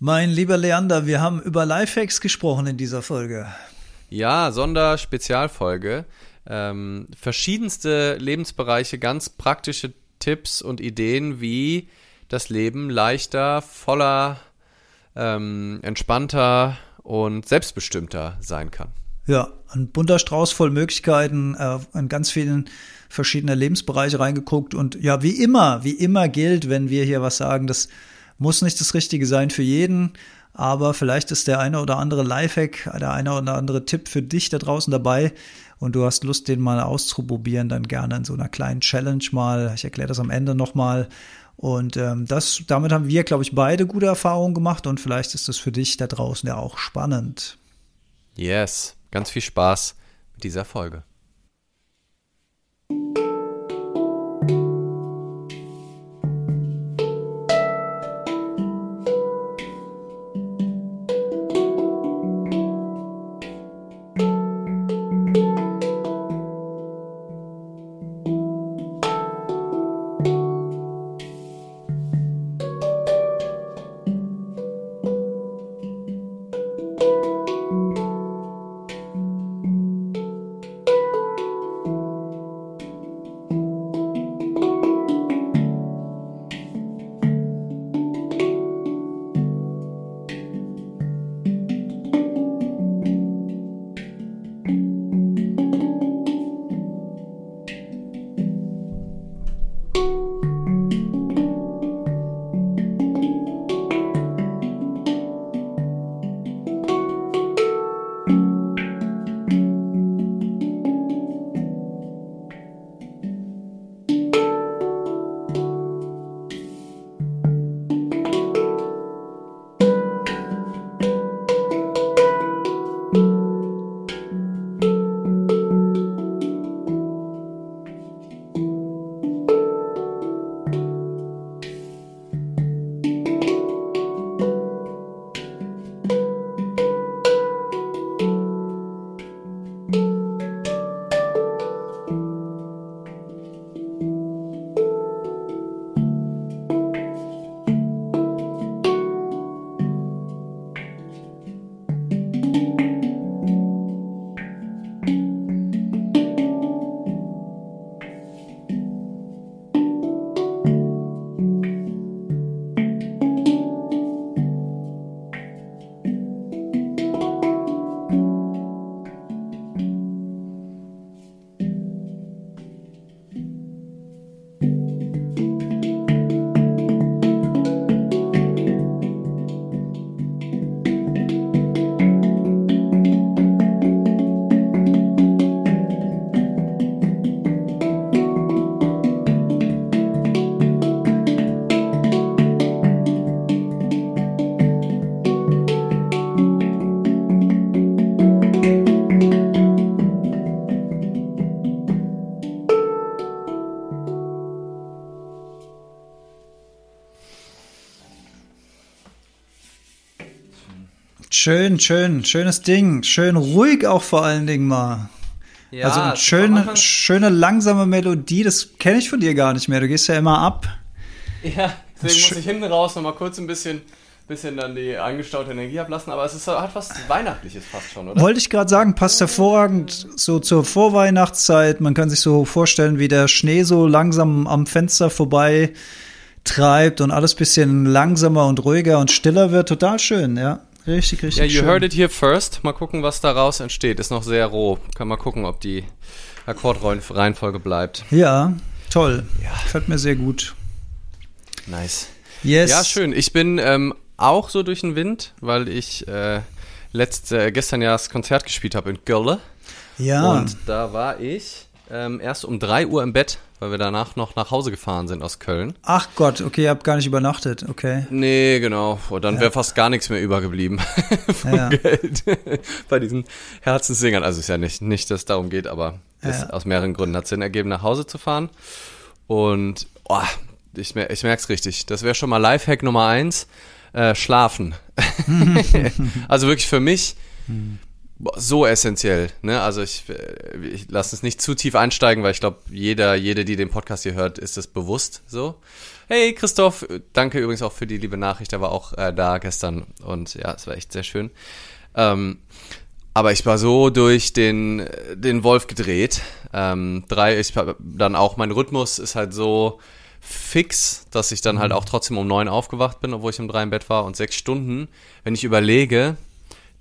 Mein lieber Leander, wir haben über Lifehacks gesprochen in dieser Folge. Ja, Sonderspezialfolge. Ähm, verschiedenste Lebensbereiche, ganz praktische Tipps und Ideen, wie das Leben leichter, voller, ähm, entspannter und selbstbestimmter sein kann. Ja, ein bunter Strauß voll Möglichkeiten, äh, in ganz vielen verschiedene Lebensbereiche reingeguckt. Und ja, wie immer, wie immer gilt, wenn wir hier was sagen, das muss nicht das Richtige sein für jeden, aber vielleicht ist der eine oder andere Lifehack, der eine oder andere Tipp für dich da draußen dabei und du hast Lust, den mal auszuprobieren, dann gerne in so einer kleinen Challenge mal. Ich erkläre das am Ende nochmal. Und ähm, das, damit haben wir, glaube ich, beide gute Erfahrungen gemacht und vielleicht ist das für dich da draußen ja auch spannend. Yes, ganz viel Spaß mit dieser Folge. Schön, schön, schönes Ding. Schön ruhig auch vor allen Dingen mal. Ja, also eine schöne, schöne langsame Melodie, das kenne ich von dir gar nicht mehr. Du gehst ja immer ab. Ja, deswegen muss ich hinten raus noch mal kurz ein bisschen, bisschen dann die angestaute Energie ablassen, aber es ist, hat was Weihnachtliches fast schon, oder? Wollte ich gerade sagen, passt hervorragend so zur Vorweihnachtszeit. Man kann sich so vorstellen, wie der Schnee so langsam am Fenster vorbei treibt und alles bisschen langsamer und ruhiger und stiller wird. Total schön, ja. Richtig, richtig. Ja, you schön. heard it here first. Mal gucken, was daraus entsteht. Ist noch sehr roh. Kann mal gucken, ob die Akkordreihenfolge bleibt. Ja, toll. Ja. Gefällt mir sehr gut. Nice. Yes. Ja, schön. Ich bin ähm, auch so durch den Wind, weil ich äh, letzt, äh, gestern ja das Konzert gespielt habe in Gölle. Ja. Und da war ich ähm, erst um 3 Uhr im Bett, weil wir danach noch nach Hause gefahren sind aus Köln. Ach Gott, okay, ihr habt gar nicht übernachtet, okay. Nee, genau. Und dann ja. wäre fast gar nichts mehr übergeblieben vom ja. Geld bei diesen Herzenssingern. Also ist ja nicht, nicht dass es darum geht, aber ja. aus mehreren Gründen hat es Sinn ergeben, nach Hause zu fahren. Und oh, ich, ich merke es richtig. Das wäre schon mal Lifehack Nummer eins. Äh, schlafen. also wirklich für mich. So essentiell. Ne? Also ich, ich lasse es nicht zu tief einsteigen, weil ich glaube, jeder, jede, die den Podcast hier hört, ist es bewusst so. Hey Christoph, danke übrigens auch für die liebe Nachricht, der war auch äh, da gestern und ja, es war echt sehr schön. Ähm, aber ich war so durch den, den Wolf gedreht. Ähm, drei, ich dann auch, mein Rhythmus ist halt so fix, dass ich dann halt mhm. auch trotzdem um neun aufgewacht bin, obwohl ich um drei im Bett war und sechs Stunden. Wenn ich überlege,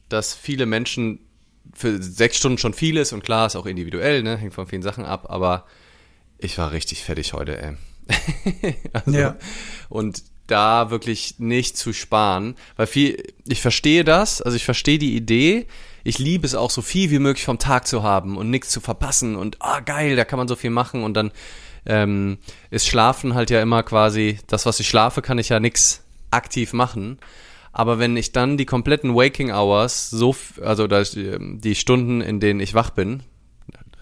dass viele Menschen für sechs Stunden schon viel ist und klar ist auch individuell, ne, hängt von vielen Sachen ab, aber ich war richtig fertig heute, ey. also, ja. Und da wirklich nicht zu sparen, weil viel, ich verstehe das, also ich verstehe die Idee, ich liebe es auch so viel wie möglich vom Tag zu haben und nichts zu verpassen und ah geil, da kann man so viel machen und dann ähm, ist Schlafen halt ja immer quasi das, was ich schlafe, kann ich ja nichts aktiv machen. Aber wenn ich dann die kompletten Waking Hours, so, also die Stunden, in denen ich wach bin,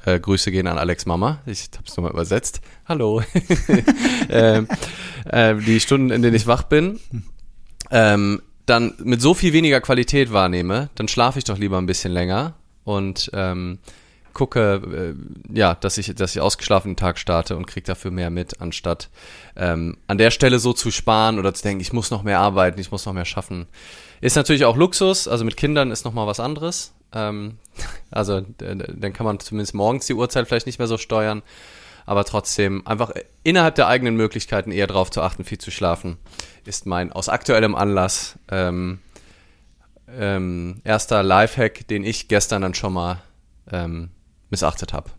äh, Grüße gehen an Alex Mama, ich habe es nochmal übersetzt. Hallo. äh, äh, die Stunden, in denen ich wach bin, ähm, dann mit so viel weniger Qualität wahrnehme, dann schlafe ich doch lieber ein bisschen länger und ähm, gucke, äh, ja, dass ich, dass ich ausgeschlafen den Tag starte und kriege dafür mehr mit, anstatt ähm, an der Stelle so zu sparen oder zu denken, ich muss noch mehr arbeiten, ich muss noch mehr schaffen. Ist natürlich auch Luxus, also mit Kindern ist nochmal was anderes. Ähm, also dann kann man zumindest morgens die Uhrzeit vielleicht nicht mehr so steuern, aber trotzdem einfach innerhalb der eigenen Möglichkeiten eher darauf zu achten, viel zu schlafen, ist mein aus aktuellem Anlass ähm, ähm, erster Lifehack, den ich gestern dann schon mal ähm, missachtet habe.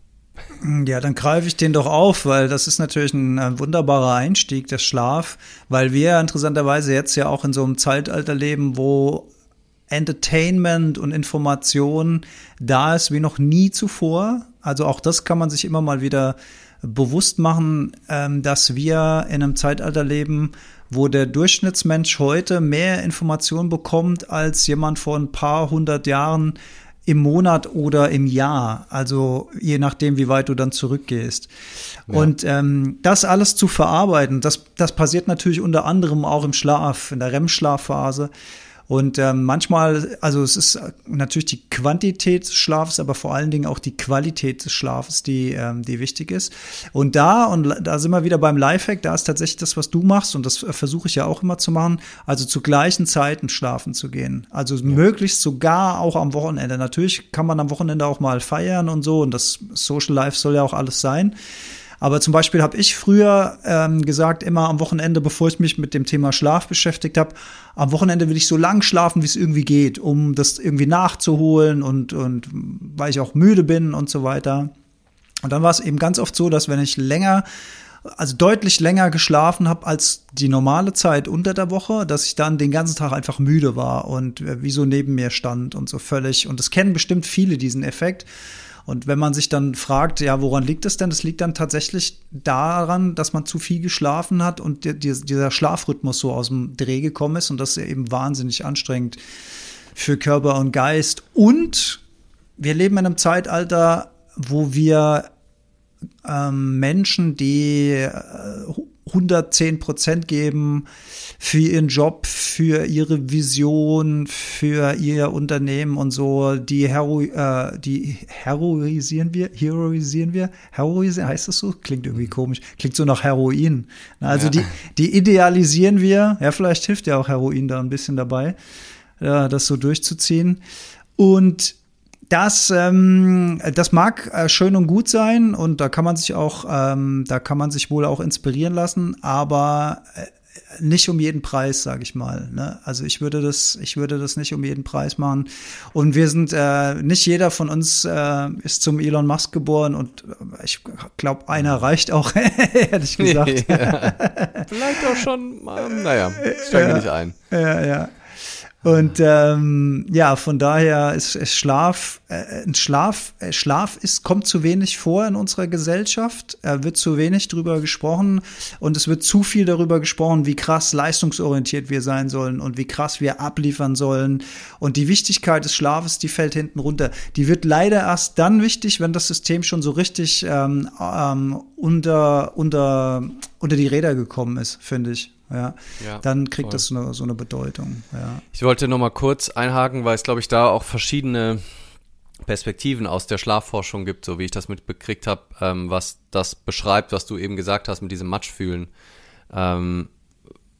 Ja, dann greife ich den doch auf, weil das ist natürlich ein, ein, wunderbarer Einstieg, der Schlaf, weil wir interessanterweise jetzt ja auch in so einem Zeitalter leben, wo Entertainment und Information da ist wie noch nie zuvor. Also auch das kann man sich immer mal wieder bewusst machen, ähm, dass wir in einem Zeitalter leben, wo der Durchschnittsmensch heute mehr Informationen bekommt als jemand vor ein paar hundert Jahren im Monat oder im Jahr, also je nachdem, wie weit du dann zurückgehst. Ja. Und ähm, das alles zu verarbeiten, das, das passiert natürlich unter anderem auch im Schlaf, in der REM-Schlafphase. Und ähm, manchmal, also es ist natürlich die Quantität des Schlafs, aber vor allen Dingen auch die Qualität des Schlafs, die, ähm, die wichtig ist. Und da, und da sind wir wieder beim Lifehack, da ist tatsächlich das, was du machst, und das versuche ich ja auch immer zu machen, also zu gleichen Zeiten schlafen zu gehen. Also ja. möglichst sogar auch am Wochenende. Natürlich kann man am Wochenende auch mal feiern und so, und das Social Life soll ja auch alles sein. Aber zum Beispiel habe ich früher ähm, gesagt, immer am Wochenende, bevor ich mich mit dem Thema Schlaf beschäftigt habe, am Wochenende will ich so lang schlafen, wie es irgendwie geht, um das irgendwie nachzuholen und, und weil ich auch müde bin und so weiter. Und dann war es eben ganz oft so, dass wenn ich länger also deutlich länger geschlafen habe als die normale Zeit unter der Woche, dass ich dann den ganzen Tag einfach müde war und äh, wie so neben mir stand und so völlig. Und das kennen bestimmt viele diesen Effekt. Und wenn man sich dann fragt, ja, woran liegt es denn? Das liegt dann tatsächlich daran, dass man zu viel geschlafen hat und die, dieser Schlafrhythmus so aus dem Dreh gekommen ist und das ist eben wahnsinnig anstrengend für Körper und Geist. Und wir leben in einem Zeitalter, wo wir ähm, Menschen, die äh, 110 Prozent geben für ihren Job, für ihre Vision, für ihr Unternehmen und so. Die, hero, äh, die heroisieren wir, heroisieren wir, heroisieren, heißt das so? Klingt irgendwie komisch. Klingt so nach Heroin. Also ja. die, die idealisieren wir. Ja, vielleicht hilft ja auch Heroin da ein bisschen dabei, ja, das so durchzuziehen. Und das, ähm, das mag äh, schön und gut sein und da kann man sich auch, ähm, da kann man sich wohl auch inspirieren lassen, aber äh, nicht um jeden Preis, sage ich mal. Ne? Also ich würde das, ich würde das nicht um jeden Preis machen. Und wir sind, äh, nicht jeder von uns äh, ist zum Elon Musk geboren und äh, ich glaube, einer reicht auch, ehrlich gesagt. ja. Vielleicht auch schon, ähm, naja, steige ja, nicht ein. Ja, ja. Und ähm, ja, von daher ist, ist Schlaf, äh, Schlaf, äh, Schlaf ist, kommt zu wenig vor in unserer Gesellschaft. Er wird zu wenig drüber gesprochen und es wird zu viel darüber gesprochen, wie krass leistungsorientiert wir sein sollen und wie krass wir abliefern sollen. Und die Wichtigkeit des Schlafes, die fällt hinten runter. Die wird leider erst dann wichtig, wenn das System schon so richtig ähm, ähm, unter, unter, unter die Räder gekommen ist, finde ich ja, ja dann kriegt voll. das so eine, so eine Bedeutung. Ja. Ich wollte noch mal kurz einhaken, weil es, glaube ich, da auch verschiedene Perspektiven aus der Schlafforschung gibt, so wie ich das mitbekriegt habe, ähm, was das beschreibt, was du eben gesagt hast mit diesem Matschfühlen. Ähm,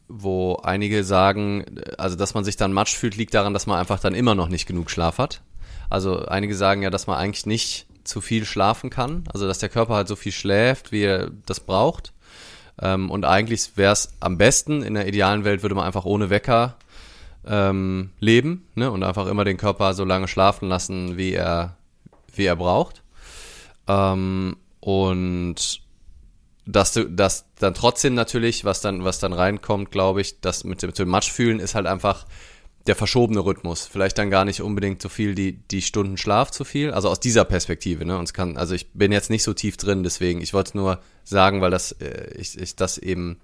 wo einige sagen, also dass man sich dann matsch fühlt, liegt daran, dass man einfach dann immer noch nicht genug Schlaf hat. Also einige sagen ja, dass man eigentlich nicht zu viel schlafen kann, also dass der Körper halt so viel schläft, wie er das braucht. Ähm, und eigentlich wäre es am besten, in der idealen Welt würde man einfach ohne Wecker ähm, leben ne? und einfach immer den Körper so lange schlafen lassen, wie er, wie er braucht. Ähm, und dass du, dass dann trotzdem natürlich, was dann, was dann reinkommt, glaube ich, das mit dem, mit dem Matschfühlen ist halt einfach der verschobene Rhythmus. Vielleicht dann gar nicht unbedingt so viel die, die Stunden Schlaf zu viel. Also aus dieser Perspektive, ne? Und es kann, also ich bin jetzt nicht so tief drin, deswegen, ich wollte es nur sagen, weil das, äh, ich, ich das eben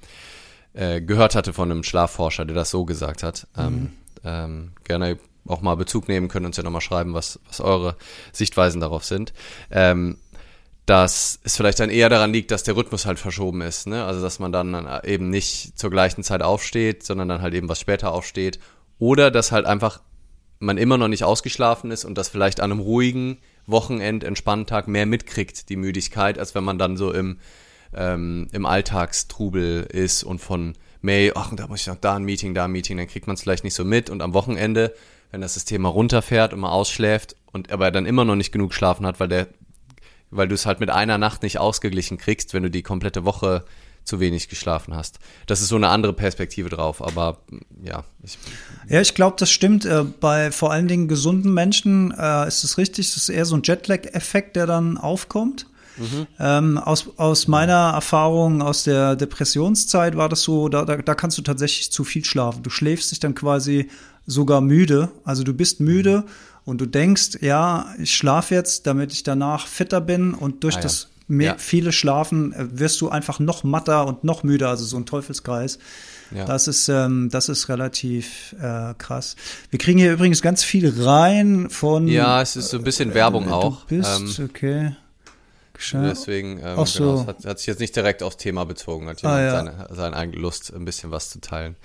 äh, gehört hatte von einem Schlafforscher, der das so gesagt hat. Mhm. Ähm, ähm, gerne auch mal Bezug nehmen können, uns ja nochmal schreiben, was, was eure Sichtweisen darauf sind. Ähm, dass es vielleicht dann eher daran liegt, dass der Rhythmus halt verschoben ist. Ne? Also dass man dann eben nicht zur gleichen Zeit aufsteht, sondern dann halt eben was später aufsteht. Oder dass halt einfach man immer noch nicht ausgeschlafen ist und das vielleicht an einem ruhigen Wochenend, entspannten Tag mehr mitkriegt, die Müdigkeit, als wenn man dann so im, ähm, im Alltagstrubel ist und von May, ach, da muss ich noch da ein Meeting, da ein Meeting, dann kriegt man es vielleicht nicht so mit. Und am Wochenende, wenn das System mal runterfährt und mal ausschläft und aber dann immer noch nicht genug geschlafen hat, weil der weil du es halt mit einer Nacht nicht ausgeglichen kriegst, wenn du die komplette Woche zu wenig geschlafen hast. Das ist so eine andere Perspektive drauf, aber ja. Ich, ja, ich glaube, das stimmt. Äh, bei vor allen Dingen gesunden Menschen äh, ist es richtig, das ist eher so ein Jetlag-Effekt, der dann aufkommt. Mhm. Ähm, aus, aus meiner Erfahrung aus der Depressionszeit war das so, da, da, da kannst du tatsächlich zu viel schlafen. Du schläfst dich dann quasi sogar müde. Also du bist müde und du denkst, ja, ich schlafe jetzt, damit ich danach fitter bin und durch ah, ja. das mehr, ja. viele Schlafen äh, wirst du einfach noch matter und noch müder, also so ein Teufelskreis. Ja. Das ist ähm, das ist relativ äh, krass. Wir kriegen hier übrigens ganz viel rein von. Ja, es ist so ein bisschen äh, Werbung du auch. Bist, ähm, okay. Deswegen ähm, Ach so. genau, hat, hat, sich jetzt nicht direkt aufs Thema bezogen, hat jemand ah, ja. seine, seine eigene Lust, ein bisschen was zu teilen.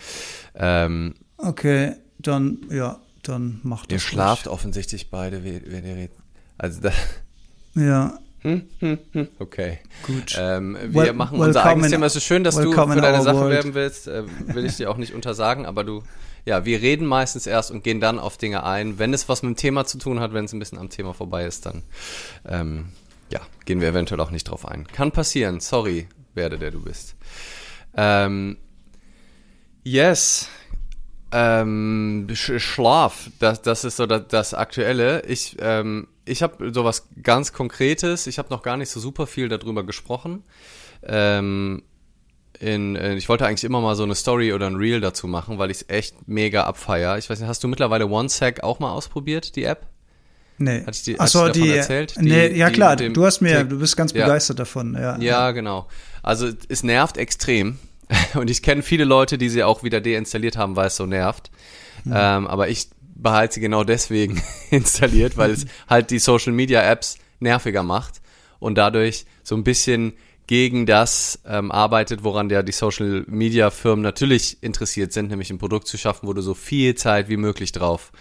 Ähm, okay, dann ja, dann macht das. Ihr schlaft ruhig. offensichtlich beide, wenn ihr redet. Also da. Ja. Hm, hm, hm. Okay. Gut. Ähm, wir well, machen unser eigenes Thema. Es ist schön, dass du für deine Sache world. werben willst. Äh, will ich dir auch nicht untersagen, aber du, ja, wir reden meistens erst und gehen dann auf Dinge ein. Wenn es was mit dem Thema zu tun hat, wenn es ein bisschen am Thema vorbei ist, dann, ähm, ja, gehen wir eventuell auch nicht drauf ein. Kann passieren. Sorry, werde der du bist. Ähm, yes. Ähm, Schlaf, das, das ist so das, das Aktuelle. Ich, ähm, ich habe sowas ganz Konkretes. Ich habe noch gar nicht so super viel darüber gesprochen. Ähm, in, äh, ich wollte eigentlich immer mal so eine Story oder ein Reel dazu machen, weil ich es echt mega abfeier. Ich weiß nicht, hast du mittlerweile OneSec auch mal ausprobiert, die App? Nee. Hatte ich die, Ach so, die, erzählt? Die, nee, ja klar, du hast mir, du bist ganz begeistert davon, ja. Ja, ja, genau. Also es nervt extrem. Und ich kenne viele Leute, die sie auch wieder deinstalliert haben, weil es so nervt. Mhm. Ähm, aber ich behalte sie genau deswegen installiert, weil es halt die Social Media Apps nerviger macht und dadurch so ein bisschen gegen das ähm, arbeitet, woran ja die Social Media Firmen natürlich interessiert sind, nämlich ein Produkt zu schaffen, wo du so viel Zeit wie möglich drauf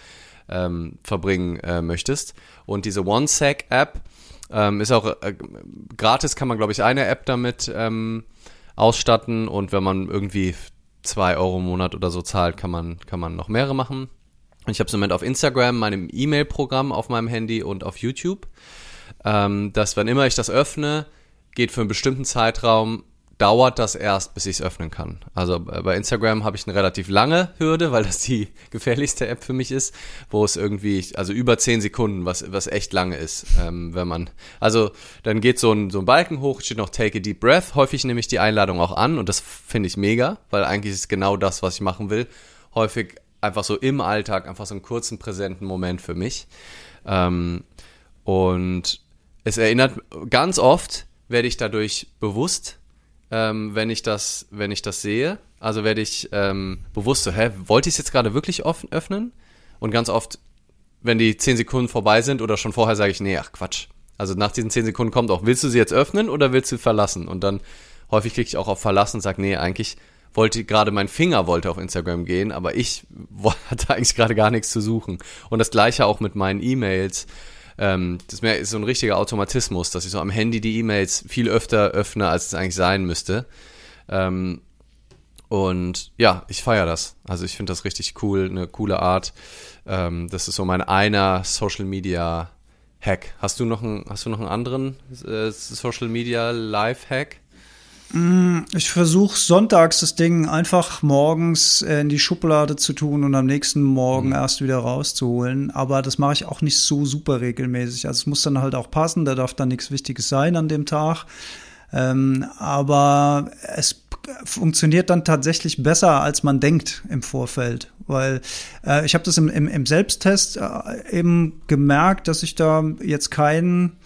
ähm, verbringen äh, möchtest. Und diese OneSec App ähm, ist auch äh, gratis, kann man glaube ich eine App damit ähm, ausstatten und wenn man irgendwie zwei Euro im Monat oder so zahlt, kann man, kann man noch mehrere machen. Ich habe es im Moment auf Instagram, meinem E-Mail-Programm auf meinem Handy und auf YouTube, ähm, dass wenn immer ich das öffne, geht für einen bestimmten Zeitraum dauert das erst, bis ich es öffnen kann. Also bei Instagram habe ich eine relativ lange Hürde, weil das die gefährlichste App für mich ist, wo es irgendwie, also über zehn Sekunden, was, was echt lange ist, ähm, wenn man, also dann geht so ein, so ein Balken hoch, steht noch Take a Deep Breath. Häufig nehme ich die Einladung auch an und das finde ich mega, weil eigentlich ist genau das, was ich machen will. Häufig einfach so im Alltag, einfach so einen kurzen, präsenten Moment für mich. Ähm, und es erinnert ganz oft, werde ich dadurch bewusst ähm, wenn ich das, wenn ich das sehe. Also werde ich ähm, bewusst so, hä, wollte ich es jetzt gerade wirklich offen, öffnen? Und ganz oft, wenn die zehn Sekunden vorbei sind oder schon vorher, sage ich, nee, ach Quatsch. Also nach diesen zehn Sekunden kommt auch, willst du sie jetzt öffnen oder willst du verlassen? Und dann häufig klicke ich auch auf verlassen und sage, nee, eigentlich wollte gerade mein Finger wollte auf Instagram gehen, aber ich hatte eigentlich gerade gar nichts zu suchen. Und das gleiche auch mit meinen E-Mails Ähm, das ist so ein richtiger Automatismus, dass ich so am Handy die E-Mails viel öfter öffne, als es eigentlich sein müsste. Ähm, und ja, ich feiere das. Also ich finde das richtig cool, eine coole Art. Ähm, das ist so mein einer Social Media Hack. Hast du noch einen, hast du noch einen anderen äh, Social Media Live Hack? Mm, ich versuche sonntags das Ding einfach morgens äh, in die Schublade zu tun und am nächsten Morgen mhm. erst wieder rauszuholen. Aber das mache ich auch nicht so super regelmäßig. Also es muss dann halt auch passen, da darf dann nichts Wichtiges sein an dem Tag. Ähm, aber es funktioniert dann tatsächlich besser, als man denkt im Vorfeld. Weil äh, ich habe das im, im, im Selbsttest äh, eben gemerkt, dass ich da jetzt keinen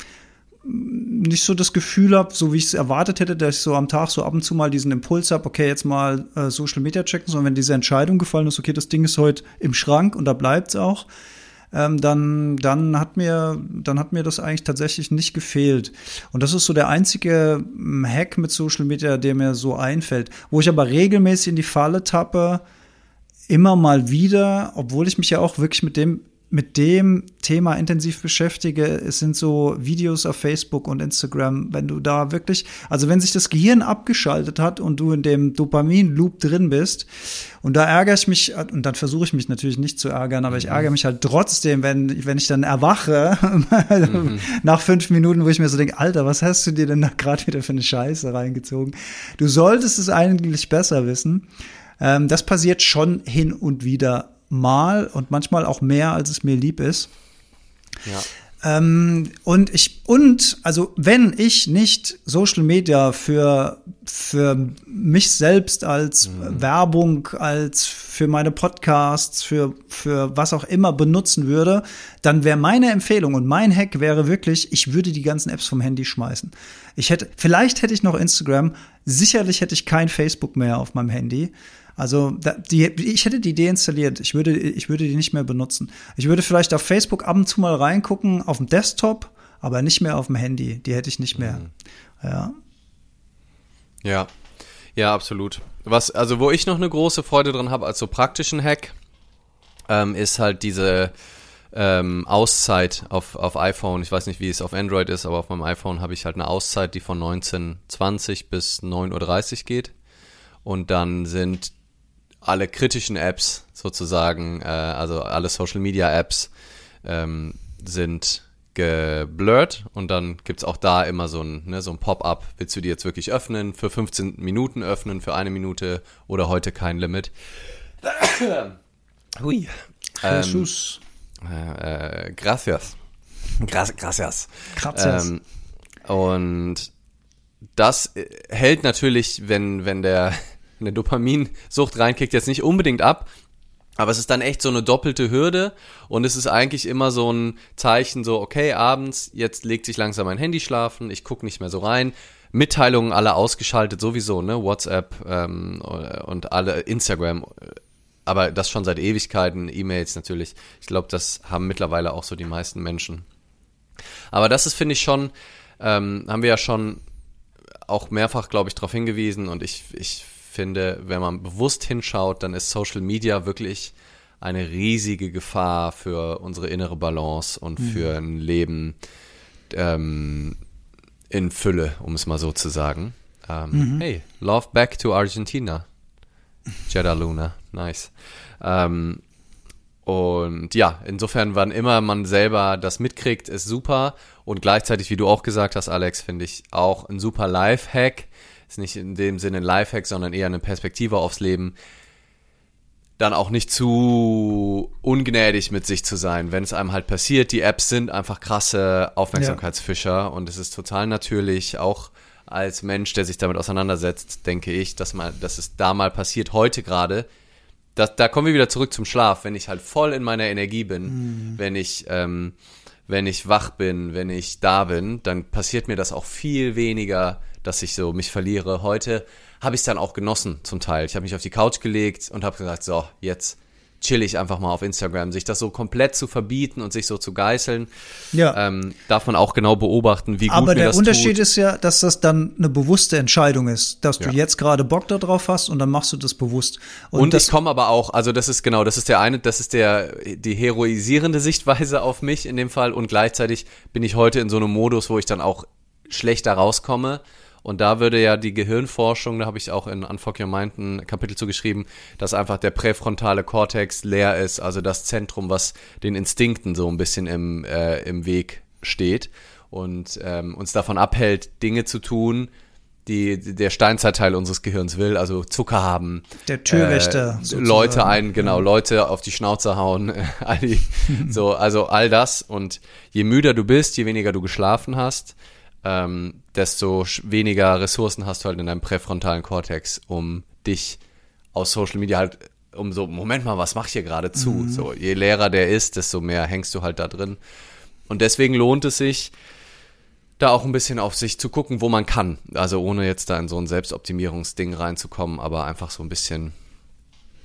nicht so das Gefühl habe, so wie ich es erwartet hätte, dass ich so am Tag so ab und zu mal diesen Impuls habe, okay, jetzt mal äh, Social Media checken, sondern wenn diese Entscheidung gefallen ist, okay, das Ding ist heute im Schrank und da bleibt es auch, ähm, dann, dann hat mir, dann hat mir das eigentlich tatsächlich nicht gefehlt. Und das ist so der einzige hm, Hack mit Social Media, der mir so einfällt, wo ich aber regelmäßig in die Falle tappe, immer mal wieder, obwohl ich mich ja auch wirklich mit dem mit dem Thema intensiv beschäftige, es sind so Videos auf Facebook und Instagram, wenn du da wirklich, also wenn sich das Gehirn abgeschaltet hat und du in dem Dopamin-Loop drin bist, und da ärgere ich mich, und dann versuche ich mich natürlich nicht zu ärgern, aber ich mhm. ärgere mich halt trotzdem, wenn, wenn ich dann erwache, mhm. nach fünf Minuten, wo ich mir so denke, Alter, was hast du dir denn da gerade wieder für eine Scheiße reingezogen? Du solltest es eigentlich besser wissen. Ähm, das passiert schon hin und wieder mal und manchmal auch mehr, als es mir lieb ist. Ja. Ähm, und ich, und, also, wenn ich nicht Social Media für, für mich selbst als mhm. Werbung, als für meine Podcasts, für, für was auch immer benutzen würde, dann wäre meine Empfehlung und mein Hack wäre wirklich, ich würde die ganzen Apps vom Handy schmeißen. Ich hätte, vielleicht hätte ich noch Instagram, sicherlich hätte ich kein Facebook mehr auf meinem Handy. Also die, ich hätte die deinstalliert. Ich würde, ich würde die nicht mehr benutzen. Ich würde vielleicht auf Facebook ab und zu mal reingucken auf dem Desktop, aber nicht mehr auf dem Handy. Die hätte ich nicht mehr. Mhm. Ja. Ja. Ja, absolut. Was, also wo ich noch eine große Freude dran habe als so praktischen Hack, ähm, ist halt diese ähm, Auszeit auf, auf iPhone. Ich weiß nicht, wie es auf Android ist, aber auf meinem iPhone habe ich halt eine Auszeit, die von 19.20 bis 9.30 Uhr geht. Und dann sind alle kritischen Apps sozusagen, äh, also alle Social Media Apps ähm, sind geblurrt und dann gibt es auch da immer so ein, ne, so ein Pop-up. Willst du die jetzt wirklich öffnen? Für 15 Minuten öffnen, für eine Minute oder heute kein Limit? Hui. Ähm, Jesus. Äh, äh, gracias. Gra gracias. Gracias. Ähm, und das äh, hält natürlich, wenn, wenn der eine Dopaminsucht reinkickt, jetzt nicht unbedingt ab. Aber es ist dann echt so eine doppelte Hürde und es ist eigentlich immer so ein Zeichen, so, okay, abends, jetzt legt sich langsam mein Handy schlafen, ich gucke nicht mehr so rein. Mitteilungen alle ausgeschaltet, sowieso, ne? WhatsApp ähm, und alle Instagram, aber das schon seit Ewigkeiten, E-Mails natürlich. Ich glaube, das haben mittlerweile auch so die meisten Menschen. Aber das ist, finde ich, schon, ähm, haben wir ja schon auch mehrfach, glaube ich, darauf hingewiesen und ich, ich finde, wenn man bewusst hinschaut, dann ist Social Media wirklich eine riesige Gefahr für unsere innere Balance und mhm. für ein Leben ähm, in Fülle, um es mal so zu sagen. Ähm, mhm. Hey, love back to Argentina. Jeddah Luna, nice. Ähm, und ja, insofern, wann immer man selber das mitkriegt, ist super. Und gleichzeitig, wie du auch gesagt hast, Alex, finde ich auch ein super Life-Hack ist nicht in dem Sinne ein Lifehack, sondern eher eine Perspektive aufs Leben, dann auch nicht zu ungnädig mit sich zu sein, wenn es einem halt passiert. Die Apps sind einfach krasse Aufmerksamkeitsfischer ja. und es ist total natürlich, auch als Mensch, der sich damit auseinandersetzt, denke ich, dass, mal, dass es da mal passiert, heute gerade. Das, da kommen wir wieder zurück zum Schlaf, wenn ich halt voll in meiner Energie bin, mhm. wenn ich ähm, wenn ich wach bin, wenn ich da bin, dann passiert mir das auch viel weniger dass ich so mich verliere. Heute habe ich es dann auch genossen zum Teil. Ich habe mich auf die Couch gelegt und habe gesagt, so, jetzt chillig einfach mal auf Instagram. Sich das so komplett zu verbieten und sich so zu geißeln, ja. ähm, darf man auch genau beobachten, wie gut Aber mir der Unterschied tut. ist ja, dass das dann eine bewusste Entscheidung ist, dass du ja. jetzt gerade Bock darauf hast und dann machst du das bewusst. Und, und ich komme aber auch, also das ist genau, das ist der eine, das ist der die heroisierende Sichtweise auf mich in dem Fall und gleichzeitig bin ich heute in so einem Modus, wo ich dann auch schlechter rauskomme und da würde ja die Gehirnforschung, da habe ich auch in Unfuck Your Mind ein Kapitel zu geschrieben, dass einfach der präfrontale Kortex leer ist, also das Zentrum, was den Instinkten so ein bisschen im, äh, im Weg steht und ähm, uns davon abhält, Dinge zu tun, die der Steinzeitteil unseres Gehirns will, also Zucker haben, der Türwächter, äh, Leute ein, genau, ja. Leute auf die Schnauze hauen, all die, so, also all das und je müder du bist, je weniger du geschlafen hast, ähm, desto weniger Ressourcen hast du halt in deinem präfrontalen Kortex, um dich aus Social Media halt, um so, Moment mal, was mach ich hier gerade zu? Mhm. So, je leerer der ist, desto mehr hängst du halt da drin. Und deswegen lohnt es sich, da auch ein bisschen auf sich zu gucken, wo man kann. Also ohne jetzt da in so ein Selbstoptimierungsding reinzukommen, aber einfach so ein bisschen,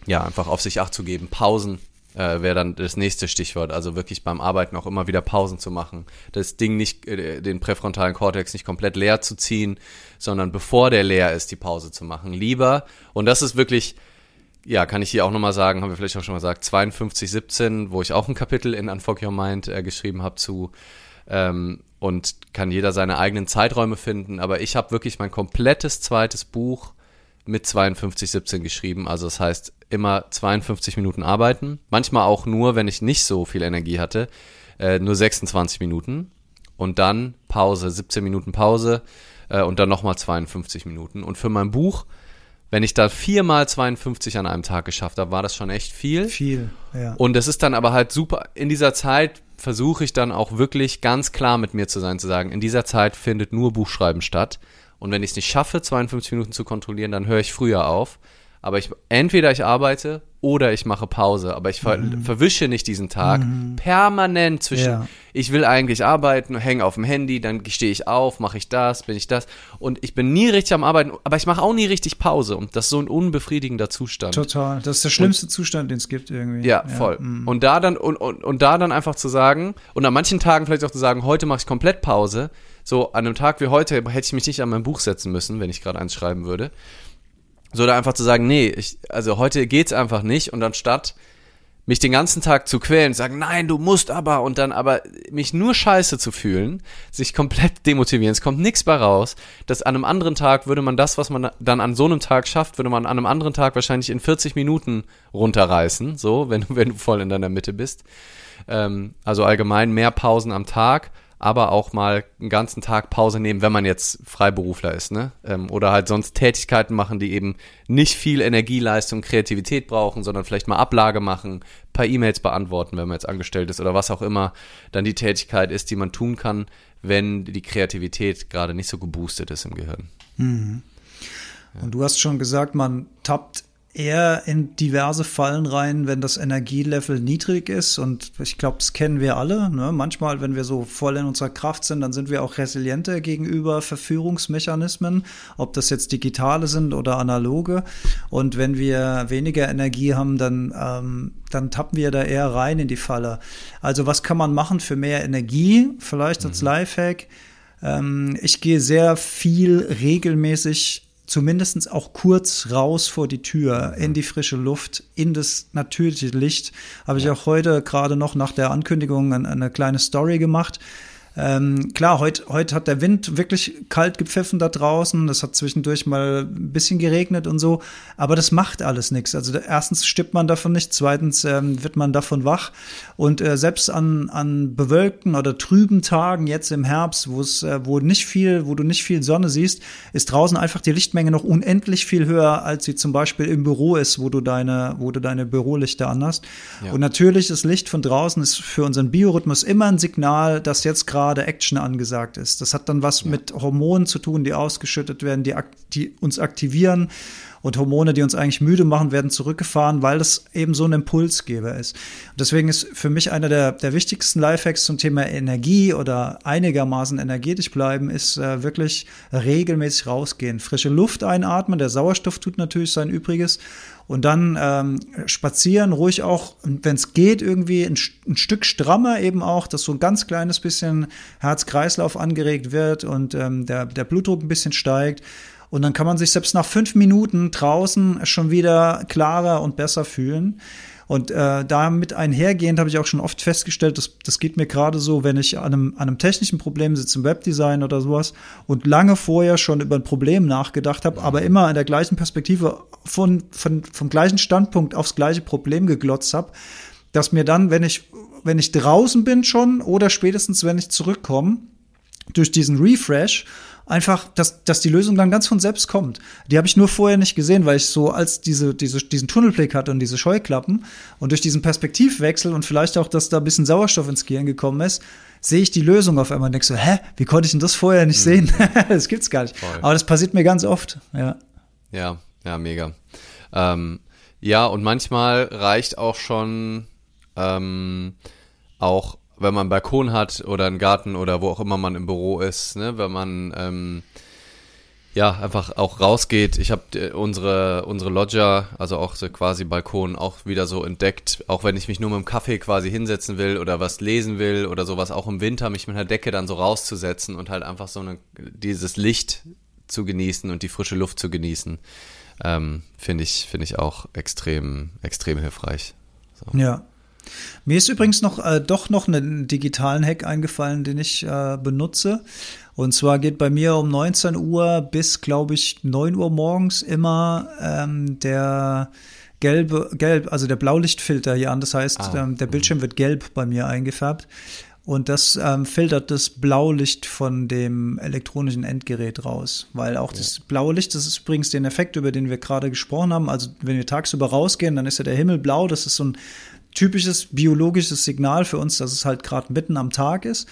ja, einfach auf sich acht zu geben, Pausen äh, wäre dann das nächste Stichwort. Also wirklich beim Arbeiten auch immer wieder Pausen zu machen. Das Ding nicht, äh, den präfrontalen Kortex nicht komplett leer zu ziehen, sondern bevor der leer ist, die Pause zu machen. Lieber, und das ist wirklich, ja, kann ich hier auch nochmal sagen, haben wir vielleicht auch schon mal gesagt, 5217, wo ich auch ein Kapitel in Unfuck Your Mind äh, geschrieben habe zu, ähm, und kann jeder seine eigenen Zeiträume finden. Aber ich habe wirklich mein komplettes zweites Buch mit 5217 geschrieben. Also das heißt, immer 52 Minuten arbeiten. Manchmal auch nur, wenn ich nicht so viel Energie hatte, äh, nur 26 Minuten. Und dann Pause, 17 Minuten Pause äh, und dann nochmal 52 Minuten. Und für mein Buch, wenn ich da viermal 52 an einem Tag geschafft habe, war das schon echt viel. Viel, ja. Und es ist dann aber halt super. In dieser Zeit versuche ich dann auch wirklich ganz klar mit mir zu sein, zu sagen, in dieser Zeit findet nur Buchschreiben statt. Und wenn ich es nicht schaffe, 52 Minuten zu kontrollieren, dann höre ich früher auf. Aber ich entweder ich arbeite oder ich mache Pause, aber ich ver mhm. verwische nicht diesen Tag mhm. permanent zwischen ja. ich will eigentlich arbeiten, hänge auf dem Handy, dann stehe ich auf, mache ich das, bin ich das und ich bin nie richtig am arbeiten, aber ich mache auch nie richtig Pause und das ist so ein unbefriedigender Zustand. Total, das ist der schlimmste und, Zustand, den es gibt irgendwie. Ja, voll. Mhm. Und da dann und, und, und da dann einfach zu sagen und an manchen Tagen vielleicht auch zu sagen, heute mache ich komplett Pause. So an einem Tag wie heute hätte ich mich nicht an mein Buch setzen müssen, wenn ich gerade eins schreiben würde. So da einfach zu sagen, nee, ich, also heute geht's einfach nicht und anstatt mich den ganzen Tag zu quälen, sagen, nein, du musst aber und dann aber mich nur scheiße zu fühlen, sich komplett demotivieren, es kommt nichts bei raus, dass an einem anderen Tag würde man das, was man dann an so einem Tag schafft, würde man an einem anderen Tag wahrscheinlich in 40 Minuten runterreißen, so, wenn, wenn du voll in deiner Mitte bist. Ähm, also allgemein mehr Pausen am Tag aber auch mal einen ganzen Tag Pause nehmen, wenn man jetzt Freiberufler ist, ne? Ähm, oder halt sonst Tätigkeiten machen, die eben nicht viel Energieleistung, Kreativität brauchen, sondern vielleicht mal Ablage machen, paar E-Mails beantworten, wenn man jetzt angestellt ist oder was auch immer dann die Tätigkeit ist, die man tun kann, wenn die Kreativität gerade nicht so geboostet ist im Gehirn. Mhm. Und du hast schon gesagt, man tappt eher in diverse Fallen rein, wenn das Energielevel niedrig ist. Und ich glaube, das kennen wir alle. Ne? Manchmal, wenn wir so voll in unserer Kraft sind, dann sind wir auch resilienter gegenüber Verführungsmechanismen, ob das jetzt digitale sind oder analoge. Und wenn wir weniger Energie haben, dann, ähm, dann tappen wir da eher rein in die Falle. Also was kann man machen für mehr Energie? Vielleicht als mhm. Lifehack. Ähm, ich gehe sehr viel regelmäßig zumindest auch kurz raus vor die Tür, in die frische Luft, in das natürliche Licht. Habe ich auch heute gerade noch nach der Ankündigung eine, eine kleine Story gemacht. Ähm, klar, heute heut hat der Wind wirklich kalt gepfiffen da draußen. Es hat zwischendurch mal ein bisschen geregnet und so. Aber das macht alles nichts. Also erstens stirbt man davon nicht, zweitens ähm, wird man davon wach. Und äh, selbst an, an bewölkten oder trüben Tagen jetzt im Herbst, wo es, äh, wo nicht viel, wo du nicht viel Sonne siehst, ist draußen einfach die Lichtmenge noch unendlich viel höher, als sie zum Beispiel im Büro ist, wo du deine, wo du deine Bürolichter anhast. Ja. Und natürlich das Licht von draußen ist für unseren Biorhythmus immer ein Signal, dass jetzt gerade gerade Action angesagt ist. Das hat dann was ja. mit Hormonen zu tun, die ausgeschüttet werden, die, die uns aktivieren. Und Hormone, die uns eigentlich müde machen, werden zurückgefahren, weil das eben so ein Impulsgeber ist. Und deswegen ist für mich einer der, der wichtigsten Lifehacks zum Thema Energie oder einigermaßen energetisch bleiben, ist äh, wirklich regelmäßig rausgehen. Frische Luft einatmen, der Sauerstoff tut natürlich sein Übriges und dann ähm, spazieren, ruhig auch, wenn es geht, irgendwie ein, ein, Stück strammer eben auch, dass so ein ganz kleines bisschen Herz-Kreislauf angeregt wird und ähm, der, der Blutdruck ein bisschen steigt. Und dann kann man sich selbst nach fünf Minuten draußen schon wieder klarer und besser fühlen. Und äh, damit einhergehend habe ich auch schon oft festgestellt, dass das geht mir gerade so, wenn ich an einem, an einem technischen Problem sitze, im Webdesign oder sowas und lange vorher schon über ein Problem nachgedacht habe, aber immer in der gleichen Perspektive von, von, vom gleichen Standpunkt aufs gleiche Problem geglotzt habe, dass mir dann, wenn ich, wenn ich draußen bin schon oder spätestens, wenn ich zurückkomme, durch diesen Refresh einfach, dass, dass die Lösung dann ganz von selbst kommt. Die habe ich nur vorher nicht gesehen, weil ich so als diese, diese, diesen Tunnelblick hatte und diese Scheuklappen und durch diesen Perspektivwechsel und vielleicht auch, dass da ein bisschen Sauerstoff ins Gehirn gekommen ist, sehe ich die Lösung auf einmal und denke so, hä, wie konnte ich denn das vorher nicht mhm. sehen? das gibt's gar nicht. Voll. Aber das passiert mir ganz oft, ja. Ja, ja, mega. Ähm, ja, und manchmal reicht auch schon ähm, auch wenn man einen Balkon hat oder einen Garten oder wo auch immer man im Büro ist, ne, wenn man ähm, ja einfach auch rausgeht. Ich habe äh, unsere unsere Loggia, also auch so quasi Balkon, auch wieder so entdeckt. Auch wenn ich mich nur mit dem Kaffee quasi hinsetzen will oder was lesen will oder sowas, auch im Winter mich mit einer Decke dann so rauszusetzen und halt einfach so eine dieses Licht zu genießen und die frische Luft zu genießen, ähm, finde ich finde ich auch extrem extrem hilfreich. So. Ja, mir ist übrigens noch äh, doch noch einen digitalen Hack eingefallen, den ich äh, benutze. Und zwar geht bei mir um 19 Uhr bis, glaube ich, 9 Uhr morgens immer ähm, der gelbe, gelb, also der Blaulichtfilter hier an. Das heißt, ah, ähm, der Bildschirm wird gelb bei mir eingefärbt. Und das ähm, filtert das Blaulicht von dem elektronischen Endgerät raus. Weil auch ja. das blaue Licht, das ist übrigens den Effekt, über den wir gerade gesprochen haben. Also wenn wir tagsüber rausgehen, dann ist ja der Himmel blau. Das ist so ein typisches biologisches Signal für uns, dass es halt gerade mitten am Tag ist.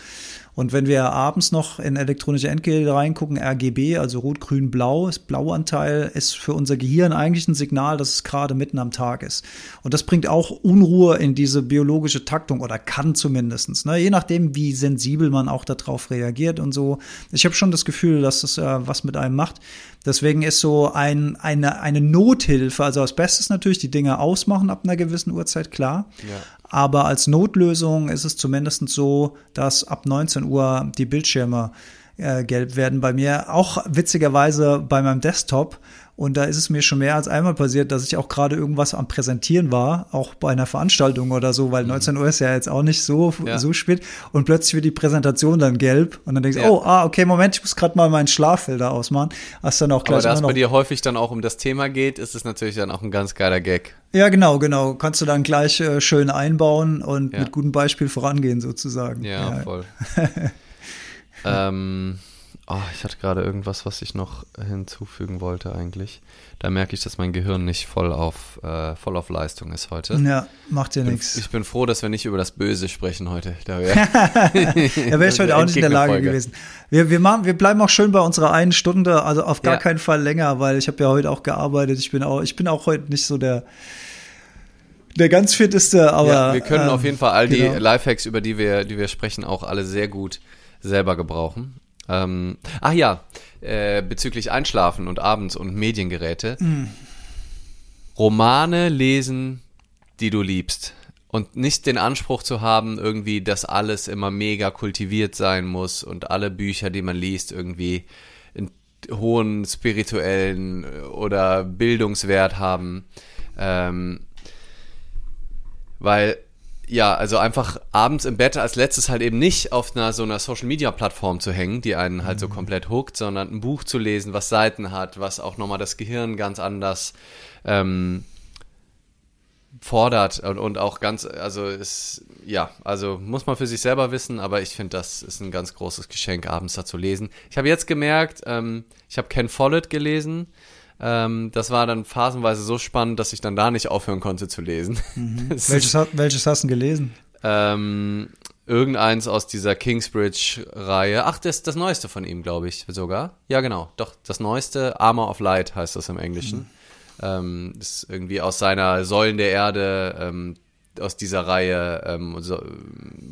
Und wenn wir abends noch in elektronische Endgeräte reingucken, RGB, also rot, grün, blau, das Blauanteil ist für unser Gehirn eigentlich ein Signal, dass es gerade mitten am Tag ist. Und das bringt auch Unruhe in diese biologische Taktung oder kann zumindestens. Ne? Je nachdem, wie sensibel man auch darauf reagiert und so. Ich habe schon das Gefühl, dass das äh, was mit einem macht. Deswegen ist so ein, eine, eine Nothilfe, also als Bestes natürlich die Dinge ausmachen ab einer gewissen Uhrzeit, klar. Ja. Aber als Notlösung ist es zumindest so, dass ab 19 Uhr die Bildschirme äh, gelb werden bei mir. Auch witzigerweise bei meinem Desktop und da ist es mir schon mehr als einmal passiert, dass ich auch gerade irgendwas am Präsentieren war, auch bei einer Veranstaltung oder so, weil 19 mhm. Uhr ist ja jetzt auch nicht so, ja. so spät. Und plötzlich wird die Präsentation dann gelb. Und dann denkst du, ja. oh, ah, okay, Moment, ich muss gerade mal meinen Schlaffilter ausmachen. Hast dann auch gleich Aber da es bei dir häufig dann auch um das Thema geht, ist es natürlich dann auch ein ganz geiler Gag. Ja, genau, genau. Kannst du dann gleich äh, schön einbauen und ja. mit gutem Beispiel vorangehen sozusagen. Ja, voll. ähm Oh, ich hatte gerade irgendwas, was ich noch hinzufügen wollte eigentlich. Da merke ich, dass mein Gehirn nicht voll auf, äh, voll auf Leistung ist heute. Ja, macht dir nichts. Ich bin froh, dass wir nicht über das Böse sprechen heute. Da wäre wär ich heute auch nicht in der Lage gewesen. Wir, wir, machen, wir bleiben auch schön bei unserer einen Stunde, also auf gar ja. keinen Fall länger, weil ich habe ja heute auch gearbeitet. Ich bin auch, ich bin auch heute nicht so der der ganz fitteste, aber. Ja, wir können ähm, auf jeden Fall all genau. die Lifehacks, über die wir, die wir sprechen, auch alle sehr gut selber gebrauchen. Ähm, ach ja, äh, bezüglich Einschlafen und abends und Mediengeräte. Mm. Romane lesen, die du liebst. Und nicht den Anspruch zu haben, irgendwie, dass alles immer mega kultiviert sein muss und alle Bücher, die man liest, irgendwie einen hohen spirituellen oder Bildungswert haben. Ähm, weil ja, also einfach abends im Bett als letztes halt eben nicht auf einer so einer Social Media Plattform zu hängen, die einen halt mhm. so komplett hookt, sondern ein Buch zu lesen, was Seiten hat, was auch nochmal das Gehirn ganz anders ähm, fordert und, und auch ganz, also ist, ja, also muss man für sich selber wissen, aber ich finde, das ist ein ganz großes Geschenk, abends da zu lesen. Ich habe jetzt gemerkt, ähm, ich habe Ken Follett gelesen, ähm, das war dann phasenweise so spannend, dass ich dann da nicht aufhören konnte zu lesen. Mhm. welches, welches hast du gelesen? Ähm, irgendeins aus dieser Kingsbridge-Reihe. Ach, das das Neueste von ihm, glaube ich sogar. Ja, genau. Doch, das Neueste. Armor of Light heißt das im Englischen. Mhm. Ähm, ist irgendwie aus seiner Säulen der Erde, ähm, aus dieser Reihe, ähm, so,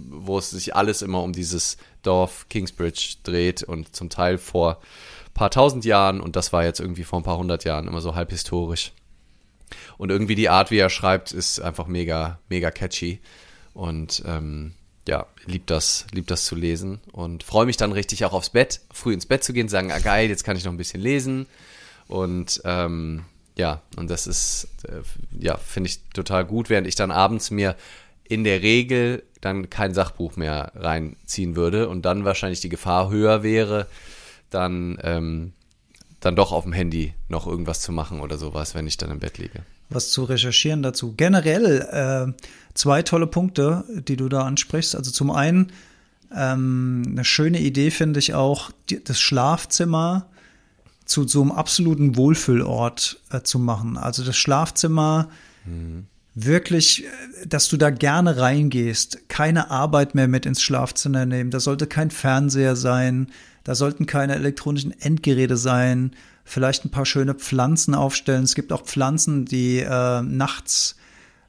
wo es sich alles immer um dieses Dorf Kingsbridge dreht und zum Teil vor paar tausend Jahren und das war jetzt irgendwie vor ein paar hundert Jahren immer so halb historisch. Und irgendwie die Art, wie er schreibt, ist einfach mega, mega catchy. Und ähm, ja, lieb das, lieb das zu lesen und freue mich dann richtig auch aufs Bett, früh ins Bett zu gehen, sagen, ah geil, jetzt kann ich noch ein bisschen lesen. Und ähm, ja, und das ist, äh, ja, finde ich total gut, während ich dann abends mir in der Regel dann kein Sachbuch mehr reinziehen würde und dann wahrscheinlich die Gefahr höher wäre, dann, ähm, dann doch auf dem Handy noch irgendwas zu machen oder sowas, wenn ich dann im Bett liege. Was zu recherchieren dazu. Generell äh, zwei tolle Punkte, die du da ansprichst. Also zum einen ähm, eine schöne Idee finde ich auch, die, das Schlafzimmer zu so einem absoluten Wohlfühlort äh, zu machen. Also das Schlafzimmer mhm. wirklich, äh, dass du da gerne reingehst, keine Arbeit mehr mit ins Schlafzimmer nehmen. Da sollte kein Fernseher sein, da sollten keine elektronischen Endgeräte sein, vielleicht ein paar schöne Pflanzen aufstellen. Es gibt auch Pflanzen, die äh, nachts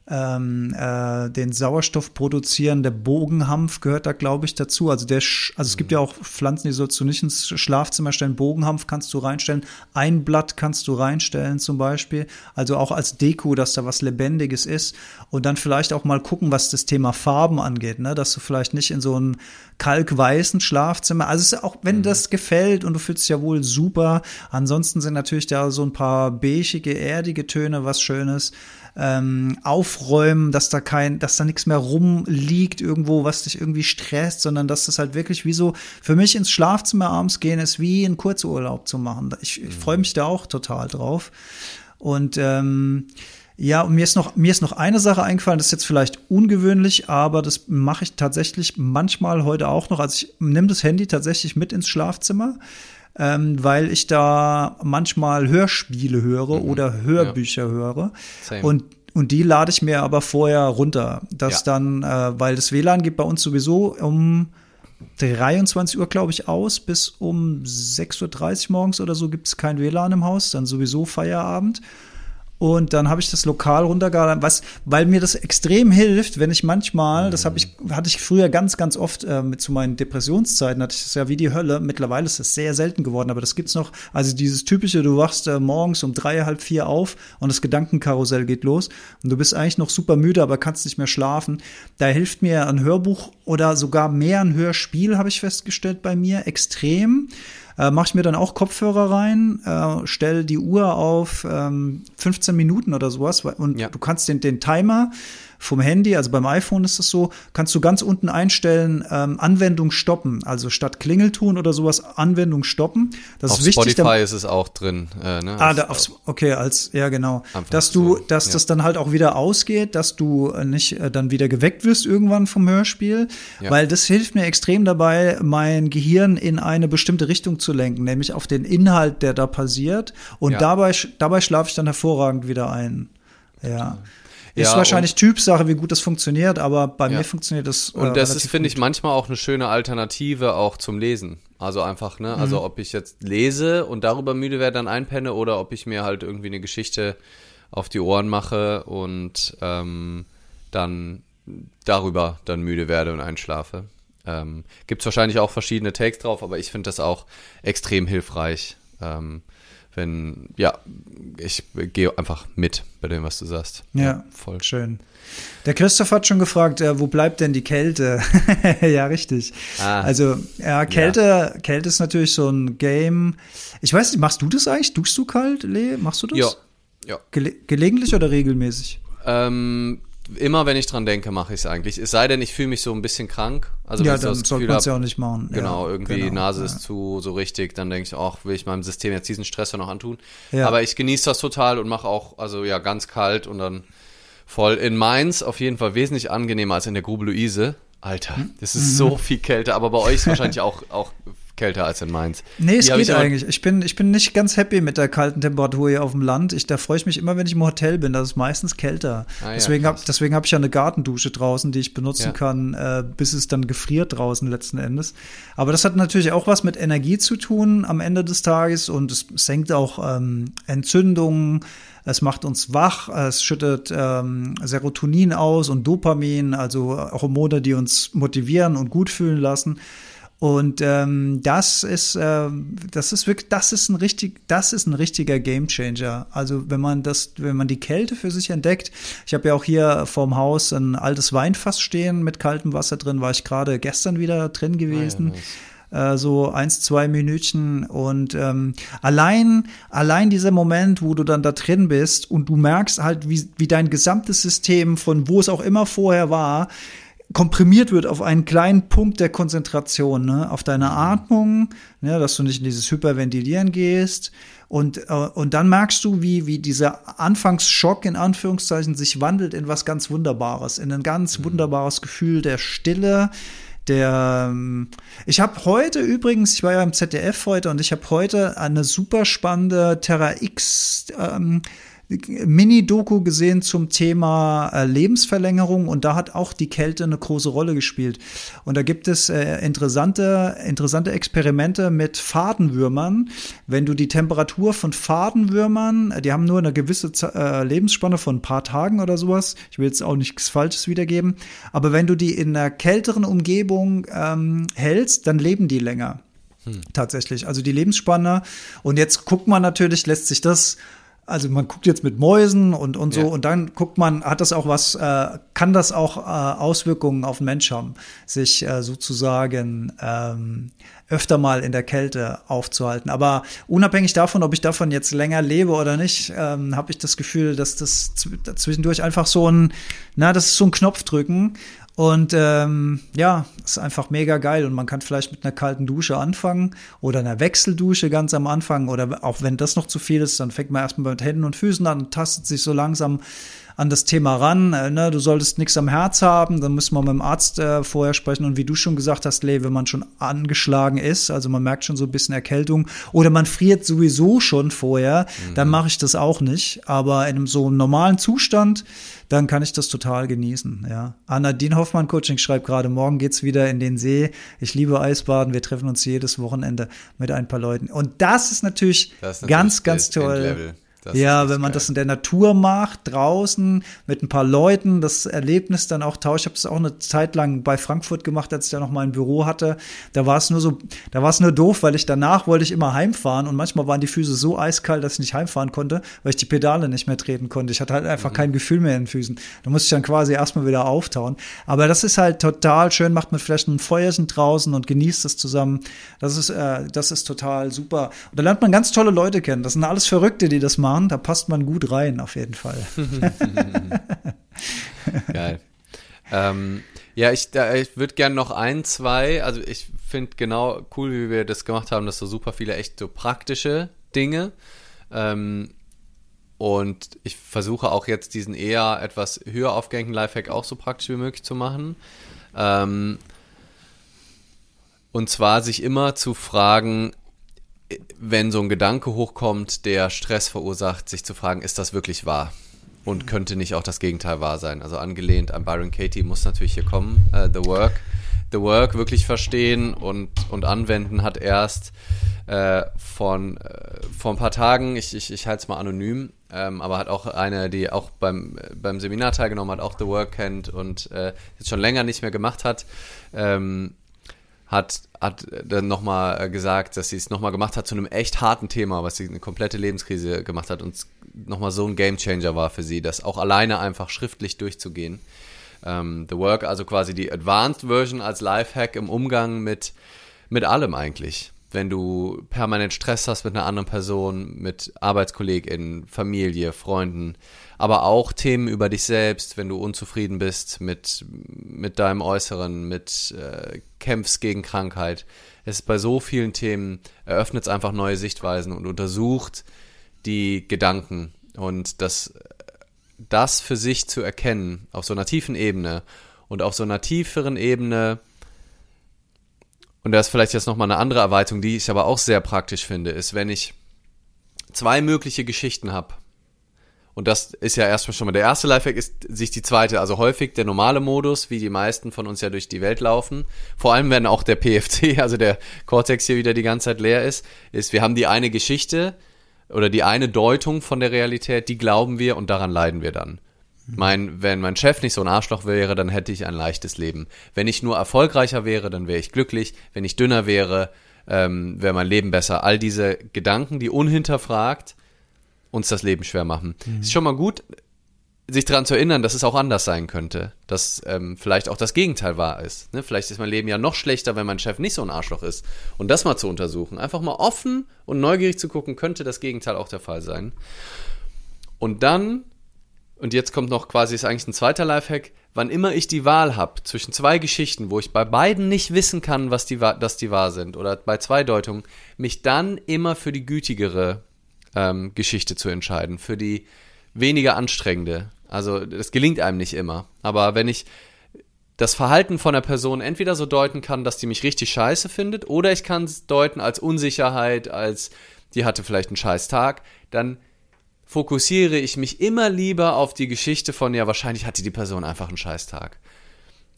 ähm, äh, den Sauerstoff produzieren. Der Bogenhampf gehört da, glaube ich, dazu. Also der, also es gibt ja auch Pflanzen, die sollst du nicht ins Schlafzimmer stellen. Bogenhampf kannst du reinstellen. Ein Blatt kannst du reinstellen zum Beispiel. Also auch als Deko, dass da was Lebendiges ist. Und dann vielleicht auch mal gucken, was das Thema Farben angeht, ne? Dass du vielleicht nicht in so einem kalkweißen Schlafzimmer. Also es ist auch, wenn mhm. das gefällt und du fühlst dich ja wohl super. Ansonsten sind natürlich da so ein paar beigige, erdige Töne, was Schönes ähm, aufräumen, dass da kein, dass da nichts mehr rumliegt irgendwo, was dich irgendwie stresst, sondern dass das halt wirklich wie so, für mich ins Schlafzimmer abends gehen ist wie einen Kurzurlaub zu machen. Ich, ich freue mich da auch total drauf. Und ähm, ja, und mir ist noch, mir ist noch eine Sache eingefallen, das ist jetzt vielleicht ungewöhnlich, aber das mache ich tatsächlich manchmal heute auch noch. Also ich nehme das Handy tatsächlich mit ins Schlafzimmer, ähm, weil ich da manchmal Hörspiele höre mhm. oder Hörbücher ja. höre. Same. Und und die lade ich mir aber vorher runter. Das ja. dann, äh, weil das WLAN geht bei uns sowieso um 23 Uhr, glaube ich, aus. Bis um 6.30 Uhr morgens oder so gibt es kein WLAN im Haus, dann sowieso Feierabend. Und dann habe ich das lokal runtergeladen, was, weil mir das extrem hilft, wenn ich manchmal, das habe ich, hatte ich früher ganz, ganz oft äh, mit zu meinen Depressionszeiten, hatte ich das ja wie die Hölle. Mittlerweile ist das sehr selten geworden, aber das gibt's noch. Also dieses typische, du wachst äh, morgens um drei, halb vier auf und das Gedankenkarussell geht los und du bist eigentlich noch super müde, aber kannst nicht mehr schlafen. Da hilft mir ein Hörbuch oder sogar mehr ein Hörspiel, habe ich festgestellt bei mir, extrem. Äh, Mache ich mir dann auch Kopfhörer rein, äh, stell die Uhr auf ähm, 15 Minuten oder sowas und ja. du kannst den, den Timer vom Handy, also beim iPhone ist es so, kannst du ganz unten einstellen, ähm, Anwendung stoppen. Also statt Klingelton oder sowas, Anwendung stoppen. Das auf ist wichtig. Spotify ist es auch drin. Äh, ne? Ah, da, aufs, okay, als, ja genau. Dass du, dass ja. das dann halt auch wieder ausgeht, dass du nicht äh, dann wieder geweckt wirst irgendwann vom Hörspiel, ja. weil das hilft mir extrem dabei, mein Gehirn in eine bestimmte Richtung zu lenken, nämlich auf den Inhalt, der da passiert. Und ja. dabei, dabei schlafe ich dann hervorragend wieder ein. Ja. Ist ja, wahrscheinlich Typsache, wie gut das funktioniert, aber bei ja. mir funktioniert das. Äh, und das ist, finde ich, manchmal auch eine schöne Alternative auch zum Lesen. Also einfach, ne? Also mhm. Also ob ich jetzt lese und darüber müde werde, dann einpenne oder ob ich mir halt irgendwie eine Geschichte auf die Ohren mache und ähm, dann darüber dann müde werde und einschlafe. Ähm, Gibt es wahrscheinlich auch verschiedene Takes drauf, aber ich finde das auch extrem hilfreich. Ähm, wenn, ja, ich gehe einfach mit bei dem, was du sagst. Ja, ja voll. Schön. Der Christoph hat schon gefragt, äh, wo bleibt denn die Kälte? ja, richtig. Ah, also, ja, Kälte, ja. Kälte ist natürlich so ein Game. Ich weiß nicht, machst du das eigentlich? Duschst du kalt, Lee? Machst du das? Ja. ja. Gele gelegentlich oder regelmäßig? Ähm, immer wenn ich dran denke, mache ich es eigentlich. Es sei denn, ich fühle mich so ein bisschen krank. Also ja, dann sollte man es ja auch nicht machen. Genau, ja, irgendwie genau, Nase ja. ist zu so richtig, dann denke ich, auch will ich meinem System jetzt diesen Stressor noch antun. Ja. Aber ich genieße das total und mache auch, also ja, ganz kalt und dann voll. In Mainz auf jeden Fall wesentlich angenehmer als in der Grube Luise. Alter, hm? das ist mhm. so viel Kälte, aber bei euch ist wahrscheinlich auch, auch kälter als in Mainz. Nee, es geht eigentlich. Ich bin, ich bin nicht ganz happy mit der kalten Temperatur hier auf dem Land. Ich, da freue ich mich immer, wenn ich im Hotel bin. Das ist meistens kälter. Ah, deswegen ja, habe hab ich ja eine Gartendusche draußen, die ich benutzen ja. kann, äh, bis es dann gefriert draußen letzten Endes. Aber das hat natürlich auch was mit Energie zu tun am Ende des Tages und es senkt auch ähm, Entzündungen. Es macht uns wach, es schüttet ähm, Serotonin aus und Dopamin, also Hormone, die uns motivieren und gut fühlen lassen. Und ähm, das ist, äh, das ist wirklich, das ist ein richtig, das ist ein richtiger Gamechanger. Also wenn man das, wenn man die Kälte für sich entdeckt, ich habe ja auch hier vorm Haus ein altes Weinfass stehen mit kaltem Wasser drin, war ich gerade gestern wieder drin gewesen. Ah, ja, äh, so eins, zwei Minütchen und ähm, allein, allein dieser Moment, wo du dann da drin bist und du merkst halt, wie, wie dein gesamtes System von wo es auch immer vorher war, komprimiert wird auf einen kleinen Punkt der Konzentration, ne? auf deine Atmung, ne? dass du nicht in dieses Hyperventilieren gehst. Und, äh, und dann merkst du, wie, wie dieser Anfangsschock in Anführungszeichen sich wandelt in was ganz Wunderbares, in ein ganz mhm. wunderbares Gefühl der Stille, der ähm, ich habe heute übrigens, ich war ja im ZDF heute und ich habe heute eine super spannende Terra X ähm, Mini-Doku gesehen zum Thema äh, Lebensverlängerung und da hat auch die Kälte eine große Rolle gespielt. Und da gibt es äh, interessante, interessante Experimente mit Fadenwürmern. Wenn du die Temperatur von Fadenwürmern, die haben nur eine gewisse äh, Lebensspanne von ein paar Tagen oder sowas, ich will jetzt auch nichts Falsches wiedergeben, aber wenn du die in einer kälteren Umgebung ähm, hältst, dann leben die länger. Hm. Tatsächlich. Also die Lebensspanne. Und jetzt guckt man natürlich, lässt sich das also man guckt jetzt mit Mäusen und, und so ja. und dann guckt man, hat das auch was, äh, kann das auch äh, Auswirkungen auf den Mensch haben, sich äh, sozusagen ähm, öfter mal in der Kälte aufzuhalten. Aber unabhängig davon, ob ich davon jetzt länger lebe oder nicht, ähm, habe ich das Gefühl, dass das zwischendurch einfach so ein, na, das ist so ein Knopfdrücken und ähm, ja, ist einfach mega geil. Und man kann vielleicht mit einer kalten Dusche anfangen oder einer Wechseldusche ganz am Anfang. Oder auch wenn das noch zu viel ist, dann fängt man erstmal mit Händen und Füßen an und tastet sich so langsam an das Thema ran. Äh, ne? Du solltest nichts am Herz haben, dann müssen wir mit dem Arzt äh, vorher sprechen. Und wie du schon gesagt hast, Lee, wenn man schon angeschlagen ist, also man merkt schon so ein bisschen Erkältung oder man friert sowieso schon vorher, mhm. dann mache ich das auch nicht. Aber in einem so normalen Zustand, dann kann ich das total genießen. Ja. Anna Dien Hoffmann Coaching schreibt gerade, morgen geht's wieder in den See. Ich liebe Eisbaden. Wir treffen uns jedes Wochenende mit ein paar Leuten. Und das ist natürlich, das ist natürlich ganz, ganz toll. Das ja, wenn man geil. das in der Natur macht, draußen mit ein paar Leuten, das Erlebnis dann auch tauscht. Ich habe es auch eine Zeit lang bei Frankfurt gemacht, als ich da noch mal ein Büro hatte. Da war es nur so, da war es nur doof, weil ich danach wollte ich immer heimfahren und manchmal waren die Füße so eiskalt, dass ich nicht heimfahren konnte, weil ich die Pedale nicht mehr treten konnte. Ich hatte halt einfach mhm. kein Gefühl mehr in den Füßen. Da musste ich dann quasi erstmal wieder auftauen. Aber das ist halt total schön, macht man vielleicht ein Feuerchen draußen und genießt es zusammen. Das ist, äh, das ist total super. Und da lernt man ganz tolle Leute kennen. Das sind alles Verrückte, die das machen fahren, da passt man gut rein, auf jeden Fall. Geil. Ähm, ja, ich, ich würde gerne noch ein, zwei, also ich finde genau cool, wie wir das gemacht haben, dass so super viele echt so praktische Dinge. Ähm, und ich versuche auch jetzt diesen eher etwas höher aufgehängten Lifehack auch so praktisch wie möglich zu machen. Ähm, und zwar sich immer zu fragen, wenn so ein Gedanke hochkommt, der Stress verursacht, sich zu fragen, ist das wirklich wahr? Und mhm. könnte nicht auch das Gegenteil wahr sein? Also angelehnt an Byron Katie muss natürlich hier kommen. Uh, the Work. The Work wirklich verstehen und, und anwenden hat erst äh, von äh, vor ein paar Tagen, ich, ich, ich halte es mal anonym, ähm, aber hat auch eine, die auch beim, beim Seminar teilgenommen hat, auch The Work kennt und äh, jetzt schon länger nicht mehr gemacht hat. Ähm, hat, hat dann nochmal äh, gesagt, dass sie es nochmal gemacht hat zu einem echt harten Thema, was sie eine komplette Lebenskrise gemacht hat und nochmal so ein Gamechanger war für sie, das auch alleine einfach schriftlich durchzugehen. Ähm, The Work, also quasi die Advanced Version als Lifehack im Umgang mit, mit allem eigentlich. Wenn du permanent Stress hast mit einer anderen Person, mit ArbeitskollegInnen, Familie, Freunden, aber auch Themen über dich selbst, wenn du unzufrieden bist mit, mit deinem Äußeren, mit äh, kämpfst gegen Krankheit. Es ist bei so vielen Themen, eröffnet es einfach neue Sichtweisen und untersucht die Gedanken und das, das für sich zu erkennen auf so einer tiefen Ebene und auf so einer tieferen Ebene und da ist vielleicht jetzt nochmal eine andere Erweiterung, die ich aber auch sehr praktisch finde, ist, wenn ich zwei mögliche Geschichten habe und das ist ja erstmal schon mal der erste Lifehack, ist sich die zweite, also häufig der normale Modus, wie die meisten von uns ja durch die Welt laufen. Vor allem, wenn auch der PFC, also der Cortex hier wieder die ganze Zeit leer ist, ist, wir haben die eine Geschichte oder die eine Deutung von der Realität, die glauben wir und daran leiden wir dann. Mein, wenn mein Chef nicht so ein Arschloch wäre, dann hätte ich ein leichtes Leben. Wenn ich nur erfolgreicher wäre, dann wäre ich glücklich. Wenn ich dünner wäre, ähm, wäre mein Leben besser. All diese Gedanken, die unhinterfragt uns das Leben schwer machen. Mhm. Ist schon mal gut, sich daran zu erinnern, dass es auch anders sein könnte, dass ähm, vielleicht auch das Gegenteil wahr ist. Ne? Vielleicht ist mein Leben ja noch schlechter, wenn mein Chef nicht so ein Arschloch ist. Und das mal zu untersuchen, einfach mal offen und neugierig zu gucken, könnte das Gegenteil auch der Fall sein. Und dann, und jetzt kommt noch quasi, ist eigentlich ein zweiter Lifehack, wann immer ich die Wahl habe zwischen zwei Geschichten, wo ich bei beiden nicht wissen kann, was die, dass die wahr sind, oder bei zwei Deutungen, mich dann immer für die gütigere ähm, Geschichte zu entscheiden, für die weniger anstrengende. Also das gelingt einem nicht immer. Aber wenn ich das Verhalten von der Person entweder so deuten kann, dass die mich richtig scheiße findet, oder ich kann es deuten als Unsicherheit, als die hatte vielleicht einen scheiß Tag, dann fokussiere ich mich immer lieber auf die Geschichte von, ja, wahrscheinlich hatte die Person einfach einen scheiß Tag.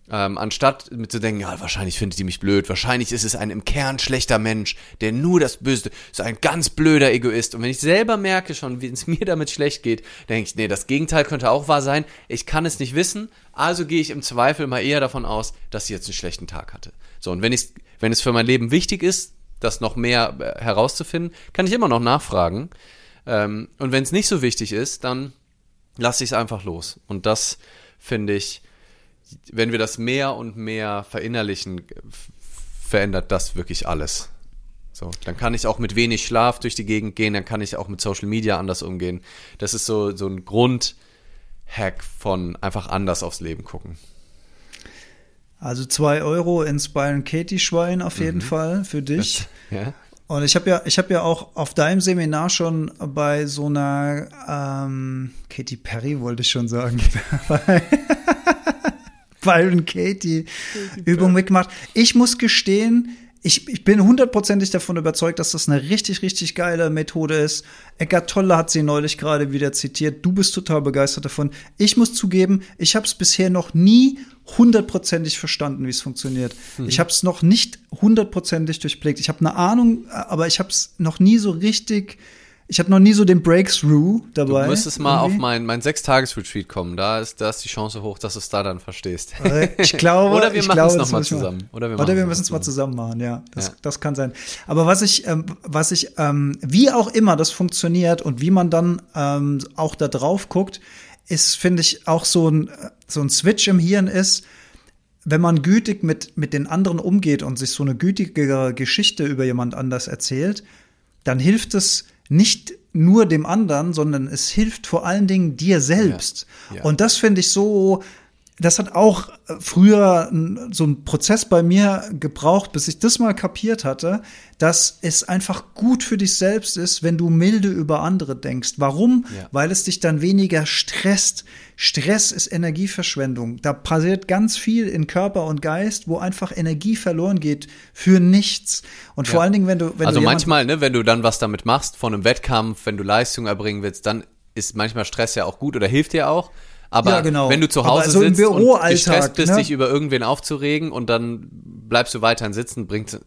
Ähm, anstatt mit zu denken, ja, wahrscheinlich findet die mich blöd, wahrscheinlich ist es ein im Kern schlechter Mensch, der nur das Böse, ist ein ganz blöder Egoist. Und wenn ich selber merke schon, wie es mir damit schlecht geht, denke ich, nee, das Gegenteil könnte auch wahr sein. Ich kann es nicht wissen, also gehe ich im Zweifel mal eher davon aus, dass sie jetzt einen schlechten Tag hatte. So, und wenn wenn es für mein Leben wichtig ist, das noch mehr äh, herauszufinden, kann ich immer noch nachfragen. Ähm, und wenn es nicht so wichtig ist, dann lasse ich es einfach los. Und das finde ich, wenn wir das mehr und mehr verinnerlichen, verändert das wirklich alles. So, dann kann ich auch mit wenig Schlaf durch die Gegend gehen, dann kann ich auch mit Social Media anders umgehen. Das ist so, so ein Grundhack von einfach anders aufs Leben gucken. Also zwei Euro ins Byron Katie Schwein auf jeden mhm. Fall für dich. Das, ja. Und ich habe ja, ich habe ja auch auf deinem Seminar schon bei so einer ähm, Katy Perry wollte ich schon sagen. Byron Katie Übung mitgemacht. Ich muss gestehen, ich, ich bin hundertprozentig davon überzeugt, dass das eine richtig, richtig geile Methode ist. Eckart Tolle hat sie neulich gerade wieder zitiert. Du bist total begeistert davon. Ich muss zugeben, ich habe es bisher noch nie hundertprozentig verstanden, wie es funktioniert. Mhm. Ich habe es noch nicht hundertprozentig durchblickt. Ich habe eine Ahnung, aber ich habe es noch nie so richtig ich habe noch nie so den Breakthrough dabei. Du müsstest mal irgendwie. auf mein, mein Sechstages-Retreat kommen. Da ist, da ist die Chance hoch, dass du es da dann verstehst. Ich glaube. Oder wir machen es nochmal zusammen. Oder wir, Oder wir müssen es mal zusammen machen, ja. Das, ja. das kann sein. Aber was ich, ähm, was ich, ähm, wie auch immer das funktioniert und wie man dann ähm, auch da drauf guckt, ist, finde ich, auch so ein, so ein Switch im Hirn ist, wenn man gütig mit, mit den anderen umgeht und sich so eine gütigere Geschichte über jemand anders erzählt, dann hilft es, nicht nur dem anderen, sondern es hilft vor allen Dingen dir selbst. Ja, ja. Und das finde ich so, das hat auch äh, früher so ein Prozess bei mir gebraucht, bis ich das mal kapiert hatte, dass es einfach gut für dich selbst ist, wenn du milde über andere denkst. Warum? Ja. Weil es dich dann weniger stresst. Stress ist Energieverschwendung. Da passiert ganz viel in Körper und Geist, wo einfach Energie verloren geht für nichts. Und ja. vor allen Dingen, wenn du, wenn also du manchmal, ne, wenn du dann was damit machst, von einem Wettkampf, wenn du Leistung erbringen willst, dann ist manchmal Stress ja auch gut oder hilft dir auch. Aber ja, genau. wenn du zu Hause so sitzt und gestresst bist, ne? dich über irgendwen aufzuregen und dann bleibst du weiterhin sitzen, bringt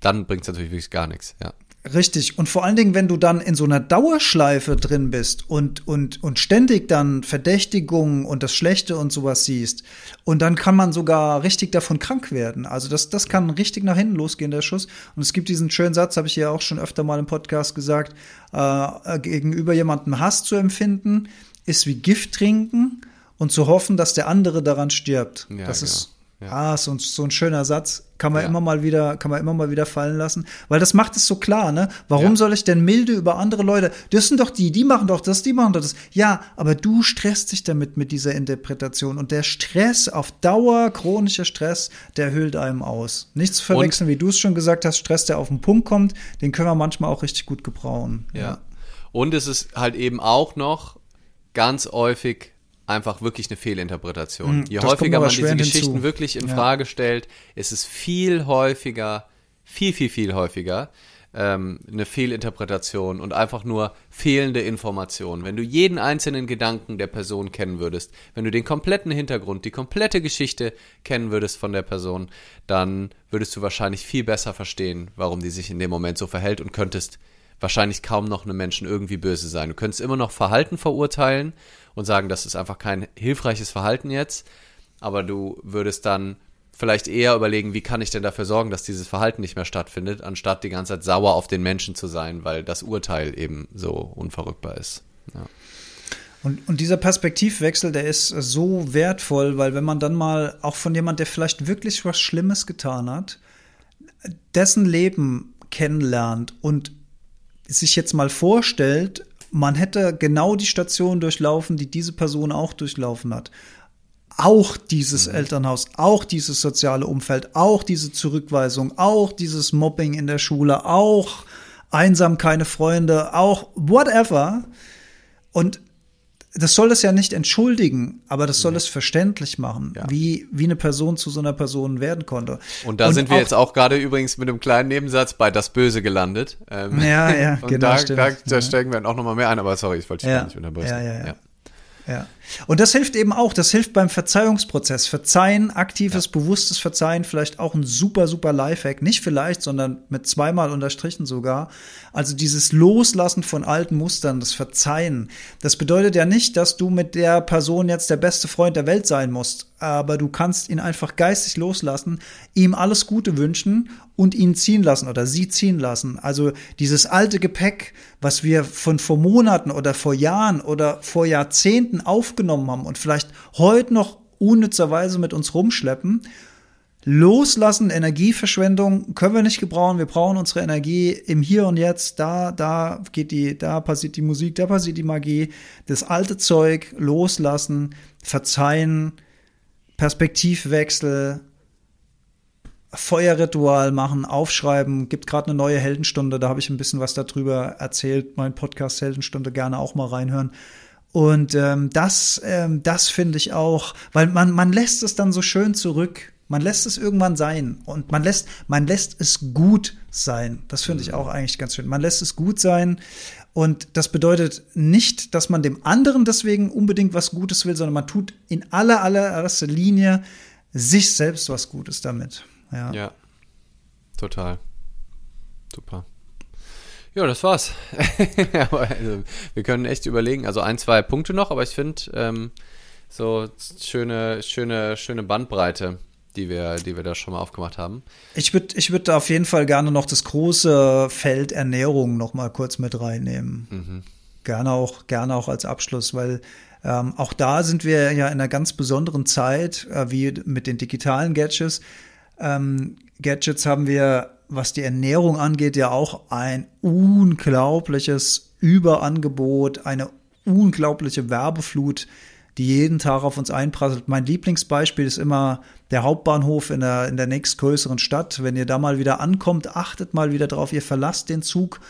dann bringt es natürlich wirklich gar nichts, ja. Richtig. Und vor allen Dingen, wenn du dann in so einer Dauerschleife drin bist und, und, und ständig dann Verdächtigungen und das Schlechte und sowas siehst, und dann kann man sogar richtig davon krank werden. Also das, das kann richtig nach hinten losgehen, der Schuss. Und es gibt diesen schönen Satz, habe ich ja auch schon öfter mal im Podcast gesagt, äh, gegenüber jemandem Hass zu empfinden, ist wie Gift trinken und zu hoffen, dass der andere daran stirbt. Ja, das genau. ist ja. Ah, so, so ein schöner Satz. Kann man ja. immer mal wieder, kann man immer mal wieder fallen lassen. Weil das macht es so klar, ne? Warum ja. soll ich denn milde über andere Leute? Das sind doch die, die machen doch das, die machen doch das. Ja, aber du stresst dich damit mit dieser Interpretation. Und der Stress auf Dauer, chronischer Stress, der hüllt einem aus. Nichts zu verwechseln, Und, wie du es schon gesagt hast, Stress, der auf den Punkt kommt, den können wir manchmal auch richtig gut gebrauchen. Ja. Und es ist halt eben auch noch ganz häufig einfach wirklich eine Fehlinterpretation. Mm, Je häufiger man diese Geschichten hinzu. wirklich in ja. Frage stellt, ist es viel häufiger, viel, viel, viel häufiger ähm, eine Fehlinterpretation und einfach nur fehlende Informationen. Wenn du jeden einzelnen Gedanken der Person kennen würdest, wenn du den kompletten Hintergrund, die komplette Geschichte kennen würdest von der Person, dann würdest du wahrscheinlich viel besser verstehen, warum die sich in dem Moment so verhält und könntest wahrscheinlich kaum noch einem Menschen irgendwie böse sein. Du könntest immer noch Verhalten verurteilen und sagen, das ist einfach kein hilfreiches Verhalten jetzt, aber du würdest dann vielleicht eher überlegen, wie kann ich denn dafür sorgen, dass dieses Verhalten nicht mehr stattfindet, anstatt die ganze Zeit sauer auf den Menschen zu sein, weil das Urteil eben so unverrückbar ist. Ja. Und, und dieser Perspektivwechsel, der ist so wertvoll, weil wenn man dann mal auch von jemand, der vielleicht wirklich was Schlimmes getan hat, dessen Leben kennenlernt und sich jetzt mal vorstellt, man hätte genau die Station durchlaufen, die diese Person auch durchlaufen hat. Auch dieses mhm. Elternhaus, auch dieses soziale Umfeld, auch diese Zurückweisung, auch dieses Mobbing in der Schule, auch einsam keine Freunde, auch whatever. Und das soll es ja nicht entschuldigen, aber das soll ja. es verständlich machen, ja. wie, wie eine Person zu so einer Person werden konnte. Und da und sind wir auch, jetzt auch gerade übrigens mit einem kleinen Nebensatz bei das Böse gelandet. Ähm, ja, ja, genau. Da, da, da steigen wir auch nochmal mehr ein, aber sorry, ich wollte dich ja. nicht unterbrechen. Ja, ja, ja. Ja. Und das hilft eben auch, das hilft beim Verzeihungsprozess. Verzeihen, aktives, ja. bewusstes Verzeihen, vielleicht auch ein super, super Lifehack. Nicht vielleicht, sondern mit zweimal unterstrichen sogar. Also dieses Loslassen von alten Mustern, das Verzeihen. Das bedeutet ja nicht, dass du mit der Person jetzt der beste Freund der Welt sein musst. Aber du kannst ihn einfach geistig loslassen, ihm alles Gute wünschen und ihn ziehen lassen oder sie ziehen lassen. Also dieses alte Gepäck, was wir von vor Monaten oder vor Jahren oder vor Jahrzehnten aufgenommen haben und vielleicht heute noch unnützerweise mit uns rumschleppen. Loslassen, Energieverschwendung können wir nicht gebrauchen. Wir brauchen unsere Energie im Hier und Jetzt. Da, da geht die, da passiert die Musik, da passiert die Magie. Das alte Zeug loslassen, verzeihen, Perspektivwechsel, Feuerritual machen, aufschreiben. Gibt gerade eine neue Heldenstunde, da habe ich ein bisschen was darüber erzählt. Mein Podcast Heldenstunde gerne auch mal reinhören. Und ähm, das, ähm, das finde ich auch, weil man, man lässt es dann so schön zurück. Man lässt es irgendwann sein und man lässt, man lässt es gut sein. Das finde ich mhm. auch eigentlich ganz schön. Man lässt es gut sein und das bedeutet nicht, dass man dem anderen deswegen unbedingt was Gutes will, sondern man tut in aller, allererster Linie sich selbst was Gutes damit. Ja, ja total. Super. Ja, das war's. also, wir können echt überlegen. Also ein, zwei Punkte noch, aber ich finde ähm, so schöne, schöne, schöne Bandbreite, die wir, die wir da schon mal aufgemacht haben. Ich würde, ich würde auf jeden Fall gerne noch das große Feld Ernährung noch mal kurz mit reinnehmen. Mhm. Gerne auch, gerne auch als Abschluss, weil ähm, auch da sind wir ja in einer ganz besonderen Zeit, äh, wie mit den digitalen Gadgets. Ähm, Gadgets haben wir was die Ernährung angeht, ja auch ein unglaubliches Überangebot, eine unglaubliche Werbeflut, die jeden Tag auf uns einprasselt. Mein Lieblingsbeispiel ist immer der Hauptbahnhof in der, in der nächstgrößeren Stadt. Wenn ihr da mal wieder ankommt, achtet mal wieder drauf, ihr verlasst den Zug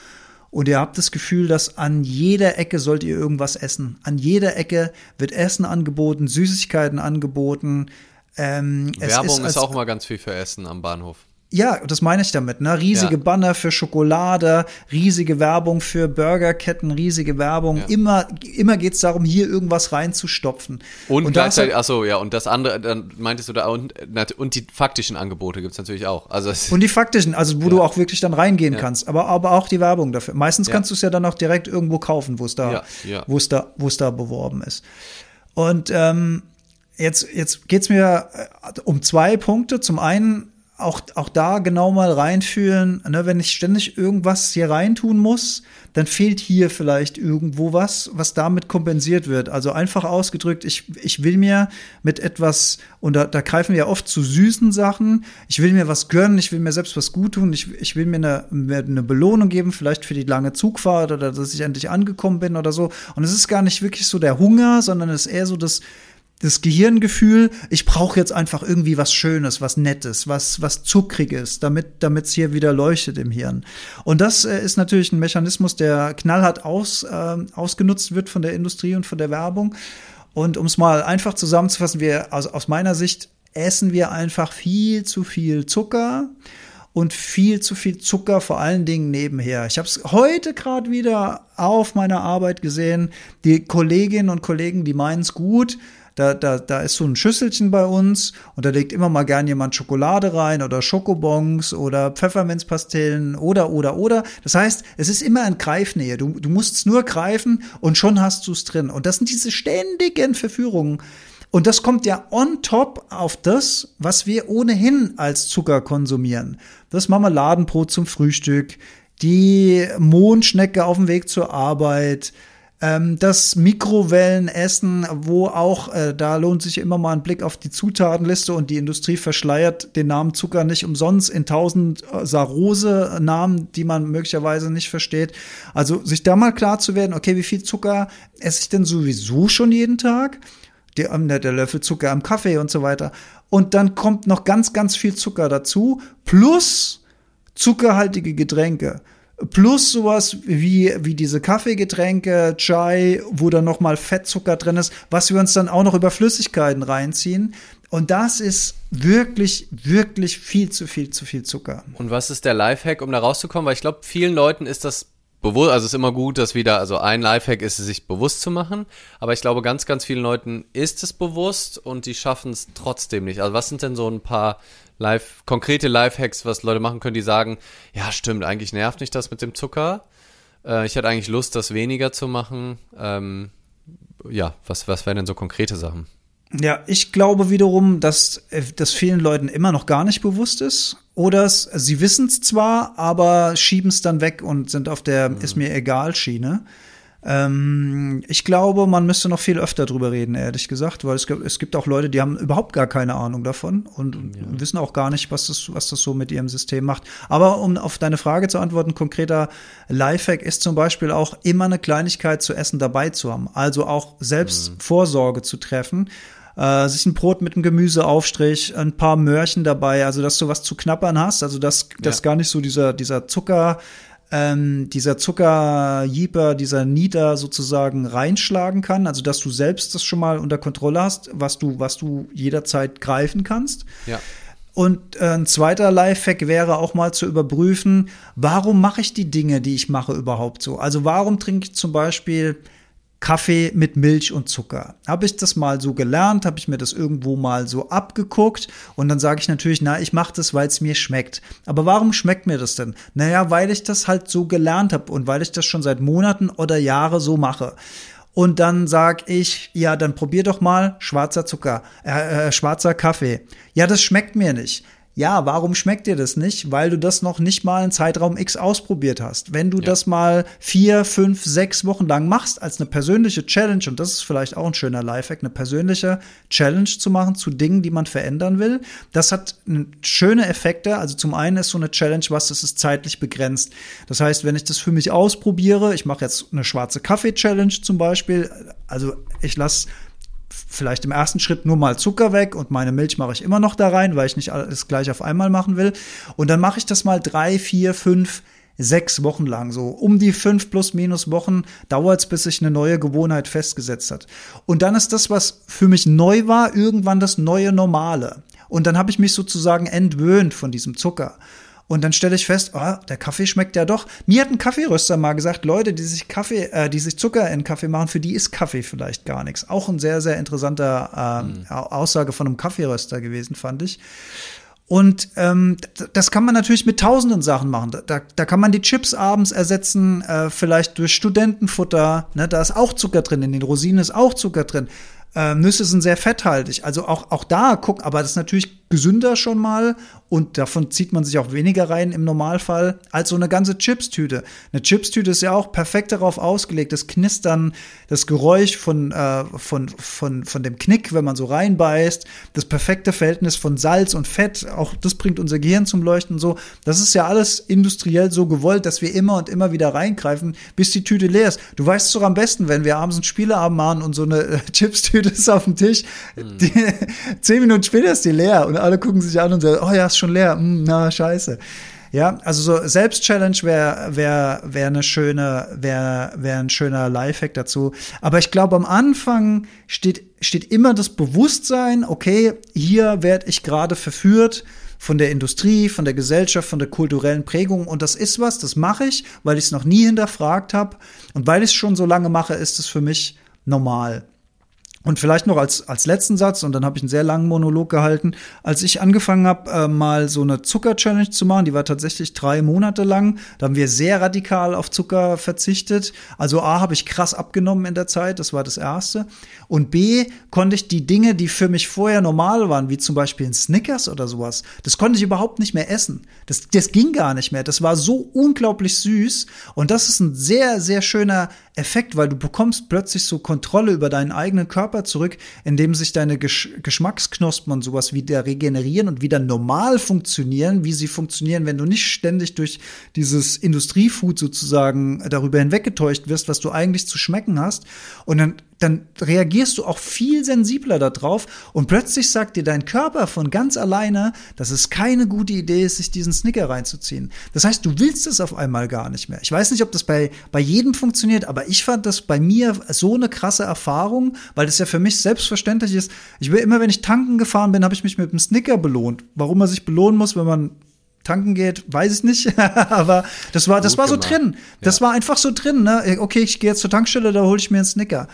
und ihr habt das Gefühl, dass an jeder Ecke sollt ihr irgendwas essen. An jeder Ecke wird Essen angeboten, Süßigkeiten angeboten. Ähm, Werbung ist, ist auch mal ganz viel für Essen am Bahnhof. Ja, das meine ich damit. Ne? Riesige ja. Banner für Schokolade, riesige Werbung für Burgerketten, riesige Werbung. Ja. Immer, immer geht es darum, hier irgendwas reinzustopfen. Und, und gleichzeitig, halt, achso, ja, und das andere, dann meintest du da, und, und die faktischen Angebote gibt es natürlich auch. Also und die faktischen, also wo ja. du auch wirklich dann reingehen kannst, aber, aber auch die Werbung dafür. Meistens kannst du es ja dann auch direkt irgendwo kaufen, wo es da, wo es da, wo es da beworben ist. Und ähm, jetzt, jetzt geht es mir äh, um zwei Punkte. Zum einen auch, auch da genau mal reinfühlen, ne, wenn ich ständig irgendwas hier reintun muss, dann fehlt hier vielleicht irgendwo was, was damit kompensiert wird. Also einfach ausgedrückt, ich, ich will mir mit etwas, und da, da greifen wir ja oft zu süßen Sachen, ich will mir was gönnen, ich will mir selbst was gut tun, ich, ich will mir eine, mir eine Belohnung geben, vielleicht für die lange Zugfahrt oder dass ich endlich angekommen bin oder so. Und es ist gar nicht wirklich so der Hunger, sondern es ist eher so das, das Gehirngefühl, ich brauche jetzt einfach irgendwie was Schönes, was Nettes, was, was Zuckriges, damit es hier wieder leuchtet im Hirn. Und das äh, ist natürlich ein Mechanismus, der knallhart aus, äh, ausgenutzt wird von der Industrie und von der Werbung. Und um es mal einfach zusammenzufassen, wir, also aus meiner Sicht essen wir einfach viel zu viel Zucker und viel zu viel Zucker, vor allen Dingen nebenher. Ich habe es heute gerade wieder auf meiner Arbeit gesehen. Die Kolleginnen und Kollegen, die meinen es gut, Da, da, da ist so ein Schüsselchen bei uns und da legt immer mal gern jemand Schokolade rein oder Schokobons oder Pfefferminzpastillen oder, oder, oder. Das heißt, es ist immer in Greifnähe. Du, du musst es nur greifen und schon hast du es drin. Und das sind diese ständigen Verführungen. Und das kommt ja on top auf das, was wir ohnehin als Zucker konsumieren. Das Marmeladenbrot zum Frühstück, die Mondschnecke auf dem Weg zur Arbeit, ähm, das Mikrowellenessen, wo auch, äh, da lohnt sich immer mal ein Blick auf die Zutatenliste und die Industrie verschleiert den Namen Zucker nicht umsonst in tausend äh, Sarose-Namen, die man möglicherweise nicht versteht. Also sich da mal klar zu werden, okay, wie viel Zucker esse ich denn sowieso schon jeden Tag? Der, ähm, der Löffel Zucker am Kaffee und so weiter. Und dann kommt noch ganz, ganz viel Zucker dazu, plus zuckerhaltige Getränke. Plus sowas wie, wie diese Kaffeegetränke, Chai, wo dann nochmal Fettzucker drin ist, was wir uns dann auch noch über Flüssigkeiten reinziehen. Und das ist wirklich, wirklich viel zu viel, zu viel Zucker. Und was ist der Lifehack, um da rauszukommen? Weil ich glaube, vielen Leuten ist das bewusst, also es ist immer gut, dass wieder, also ein Lifehack ist, es sich bewusst zu machen, aber ich glaube, ganz, ganz vielen Leuten ist es bewusst und die schaffen es trotzdem nicht. Also was sind denn so ein paar live, konkrete Lifehacks, was Leute machen können, die sagen, ja stimmt, eigentlich nervt mich das mit dem Zucker. Äh, ich hätte eigentlich Lust, das weniger zu machen. Ähm, ja, was, was wären denn so konkrete Sachen? Ja, ich glaube wiederum, dass äh, das vielen Leuten immer noch gar nicht bewusst ist. Oder sie wissen es zwar, aber schieben es dann weg und sind auf der mhm. ist mir egal Schiene. Ähm, ich glaube, man müsste noch viel öfter drüber reden, ehrlich gesagt, weil es gibt, es gibt auch Leute, die haben überhaupt gar keine Ahnung davon und ja. wissen auch gar nicht, was das, was das so mit ihrem System macht. Aber um auf deine Frage zu antworten, konkreter Lifehack ist zum Beispiel auch immer eine Kleinigkeit zu essen dabei zu haben. Also auch selbst mhm. Vorsorge zu treffen äh, sich ein Brot mit einem Gemüseaufstrich, ein paar Möhrchen dabei, also dass du was zu knappern hast, also dass, ja. dass gar nicht so dieser, dieser Zucker ähm, dieser Zuckerjeeper, dieser Nieder sozusagen reinschlagen kann, also dass du selbst das schon mal unter Kontrolle hast, was du, was du jederzeit greifen kannst. Ja. Und äh, ein zweiter Lifehack wäre auch mal zu überprüfen, warum mache ich die Dinge, die ich mache, überhaupt so? Also warum trinke ich zum Beispiel Kaffee mit Milch und Zucker. Habe ich das mal so gelernt, habe ich mir das irgendwo mal so abgeguckt und dann sage ich natürlich, na, ich mache das, weil es mir schmeckt. Aber warum schmeckt mir das denn? Naja, weil ich das halt so gelernt habe und weil ich das schon seit Monaten oder Jahre so mache. Und dann sag ich, ja, dann probier doch mal schwarzer Zucker, äh, äh, schwarzer Kaffee. Ja, das schmeckt mir nicht. Ja, warum schmeckt dir das nicht? Weil du das noch nicht mal in Zeitraum X ausprobiert hast. Wenn du ja. das mal vier, fünf, sechs Wochen lang machst als eine persönliche Challenge, und das ist vielleicht auch ein schöner Lifehack, eine persönliche Challenge zu machen zu Dingen, die man verändern will, das hat schöne Effekte. Also zum einen ist so eine Challenge was, das ist zeitlich begrenzt. Das heißt, wenn ich das für mich ausprobiere, ich mache jetzt eine schwarze Kaffee-Challenge zum Beispiel, also ich lasse vielleicht im ersten Schritt nur mal Zucker weg und meine Milch mache ich immer noch da rein, weil ich nicht alles gleich auf einmal machen will. Und dann mache ich das mal drei, vier, fünf, sechs Wochen lang. So um die fünf plus minus Wochen dauert es, bis sich eine neue Gewohnheit festgesetzt hat. Und dann ist das, was für mich neu war, irgendwann das neue Normale. Und dann habe ich mich sozusagen entwöhnt von diesem Zucker. Und dann stelle ich fest, oh, der Kaffee schmeckt ja doch. Mir hat ein Kaffeeröster mal gesagt, Leute, die sich Kaffee, äh, die sich Zucker in Kaffee machen, für die ist Kaffee vielleicht gar nichts. Auch ein sehr, sehr interessanter äh, mhm. Aussage von einem Kaffeeröster gewesen, fand ich. Und ähm, das kann man natürlich mit tausenden Sachen machen. Da, da kann man die Chips abends ersetzen, äh, vielleicht durch Studentenfutter. Ne? Da ist auch Zucker drin, in den Rosinen ist auch Zucker drin. Äh, Nüsse sind sehr fetthaltig. Also auch, auch da guck, aber das ist natürlich gesünder schon mal und davon zieht man sich auch weniger rein im Normalfall als so eine ganze Chipstüte. Eine Chipstüte ist ja auch perfekt darauf ausgelegt, das Knistern, das Geräusch von, äh, von, von, von dem Knick, wenn man so reinbeißt, das perfekte Verhältnis von Salz und Fett, auch das bringt unser Gehirn zum Leuchten so. Das ist ja alles industriell so gewollt, dass wir immer und immer wieder reingreifen, bis die Tüte leer ist. Du weißt es doch am besten, wenn wir abends einen Spieleabend machen und so eine äh, Chipstüte ist auf dem Tisch, mhm. die, zehn Minuten später ist die leer und alle gucken sich an und sagen, oh ja, ist schon leer, hm, na, scheiße. Ja, also so Selbstchallenge wäre wär, wär eine schöne, wäre wär ein schöner Lifehack dazu. Aber ich glaube, am Anfang steht, steht immer das Bewusstsein, okay, hier werde ich gerade verführt von der Industrie, von der Gesellschaft, von der kulturellen Prägung. Und das ist was, das mache ich, weil ich es noch nie hinterfragt habe. Und weil ich es schon so lange mache, ist es für mich normal. Und vielleicht noch als, als letzten Satz, und dann habe ich einen sehr langen Monolog gehalten, als ich angefangen habe, äh, mal so eine Zucker-Challenge zu machen, die war tatsächlich drei Monate lang, da haben wir sehr radikal auf Zucker verzichtet. Also A, habe ich krass abgenommen in der Zeit, das war das Erste. Und B, konnte ich die Dinge, die für mich vorher normal waren, wie zum Beispiel ein Snickers oder sowas, das konnte ich überhaupt nicht mehr essen. Das, das ging gar nicht mehr. Das war so unglaublich süß. Und das ist ein sehr, sehr schöner Effekt, weil du bekommst plötzlich so Kontrolle über deinen eigenen Körper zurück, indem sich deine Gesch Geschmacksknospen und sowas wieder regenerieren und wieder normal funktionieren, wie sie funktionieren, wenn du nicht ständig durch dieses Industriefood sozusagen darüber hinweggetäuscht wirst, was du eigentlich zu schmecken hast. Und dann dann reagierst du auch viel sensibler darauf und plötzlich sagt dir dein Körper von ganz alleine, dass es keine gute Idee ist, sich diesen Snicker reinzuziehen. Das heißt, du willst es auf einmal gar nicht mehr. Ich weiß nicht, ob das bei, bei jedem funktioniert, aber ich fand das bei mir so eine krasse Erfahrung, weil das ja für mich selbstverständlich ist. Ich will immer, wenn ich tanken gefahren bin, habe ich mich mit einem Snicker belohnt. Warum man sich belohnen muss, wenn man tanken geht, weiß ich nicht. aber das war, das war so drin. Das ja. war einfach so drin. Ne? Okay, ich gehe jetzt zur Tankstelle, da hole ich mir einen Snicker.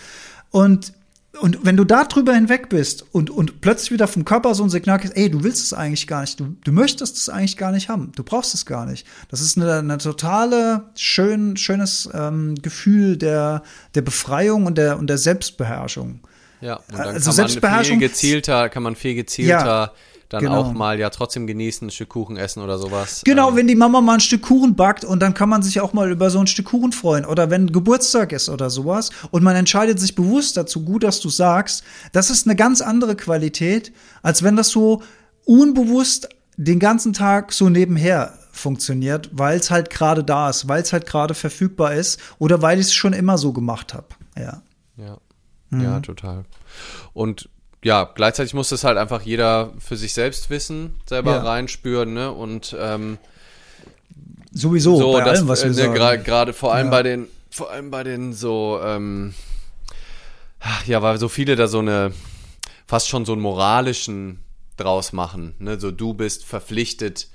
Und und wenn du da drüber hinweg bist und, und plötzlich wieder vom Körper so ein Signal kriegst, ey, du willst es eigentlich gar nicht, du, du möchtest es eigentlich gar nicht haben, du brauchst es gar nicht. Das ist eine, eine totale, schön, schönes ähm, Gefühl der, der Befreiung und der, und der Selbstbeherrschung. Ja, und dann also kann Selbstbeherrschung, man viel gezielter, kann man viel gezielter ja, dann genau. auch mal ja trotzdem genießen, ein Stück Kuchen essen oder sowas. Genau, ähm. wenn die Mama mal ein Stück Kuchen backt und dann kann man sich auch mal über so ein Stück Kuchen freuen oder wenn Geburtstag ist oder sowas und man entscheidet sich bewusst dazu, gut, dass du sagst, das ist eine ganz andere Qualität, als wenn das so unbewusst den ganzen Tag so nebenher funktioniert, weil es halt gerade da ist, weil es halt gerade verfügbar ist oder weil ich es schon immer so gemacht habe. Ja. Ja. Mhm. Ja, total. Und ja, gleichzeitig muss es halt einfach jeder für sich selbst wissen, selber ja. reinspüren, ne? Und ähm, sowieso so, bei das, allem, was wir äh, sagen. Gerade vor allem ja. bei den, vor allem bei den so, ähm, ja, weil so viele da so eine fast schon so einen moralischen draus machen, ne? So du bist verpflichtet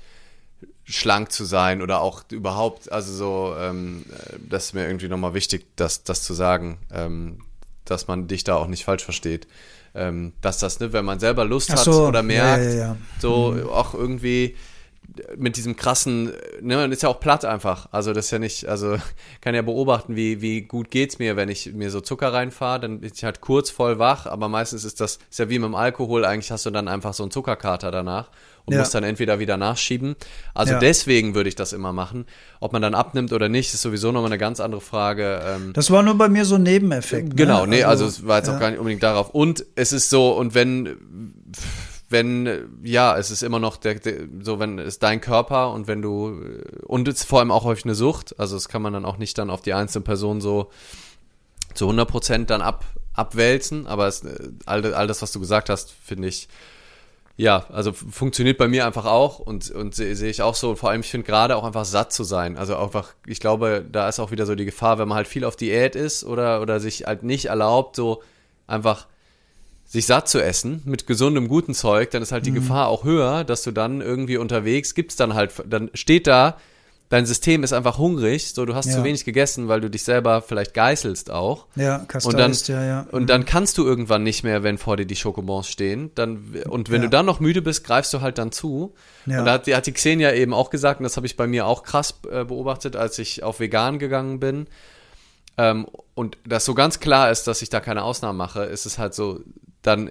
schlank zu sein oder auch überhaupt, also so, ähm, das ist mir irgendwie nochmal wichtig, das, das zu sagen, ähm, dass man dich da auch nicht falsch versteht ähm, dass das, ne, wenn man selber Lust hat so, oder merkt, ja, ja, ja. so mhm. auch irgendwie mit diesem krassen, ne, man ist ja auch platt einfach. Also das ist ja nicht, also kann ja beobachten, wie, wie gut geht's mir, wenn ich mir so Zucker reinfahre, dann bin ich halt kurz voll wach, aber meistens ist das, ist ja wie mit dem Alkohol, eigentlich hast du dann einfach so einen Zuckerkater danach und ja. muss dann entweder wieder nachschieben. Also ja. deswegen würde ich das immer machen. Ob man dann abnimmt oder nicht, ist sowieso nochmal eine ganz andere Frage. Ähm, das war nur bei mir so ein Nebeneffekt. Ne? Genau, nee, also, also es war jetzt ja. auch gar nicht unbedingt darauf. Und es ist so, und wenn wenn, ja, es ist immer noch der, der, so, wenn es dein Körper und wenn du, und es ist vor allem auch häufig eine Sucht, also das kann man dann auch nicht dann auf die einzelne Person so zu 100 Prozent dann ab, abwälzen, aber es, all, all das, was du gesagt hast, finde ich, ja, also funktioniert bei mir einfach auch und, und sehe seh ich auch so. Und vor allem, ich finde gerade auch einfach satt zu sein. Also einfach, ich glaube, da ist auch wieder so die Gefahr, wenn man halt viel auf Diät ist oder, oder sich halt nicht erlaubt, so einfach sich satt zu essen mit gesundem, guten Zeug, dann ist halt die mhm. Gefahr auch höher, dass du dann irgendwie unterwegs gibt's dann halt, dann steht da dein System ist einfach hungrig, so du hast ja. zu wenig gegessen, weil du dich selber vielleicht geißelst auch. Ja, und dann, ja, ja. Und mhm. dann kannst du irgendwann nicht mehr, wenn vor dir die Schokobons stehen. Dann, und wenn ja. du dann noch müde bist, greifst du halt dann zu. Ja. Und da hat, hat die Xenia eben auch gesagt, und das habe ich bei mir auch krass äh, beobachtet, als ich auf vegan gegangen bin. Ähm, und das so ganz klar ist, dass ich da keine Ausnahmen mache, ist es halt so, dann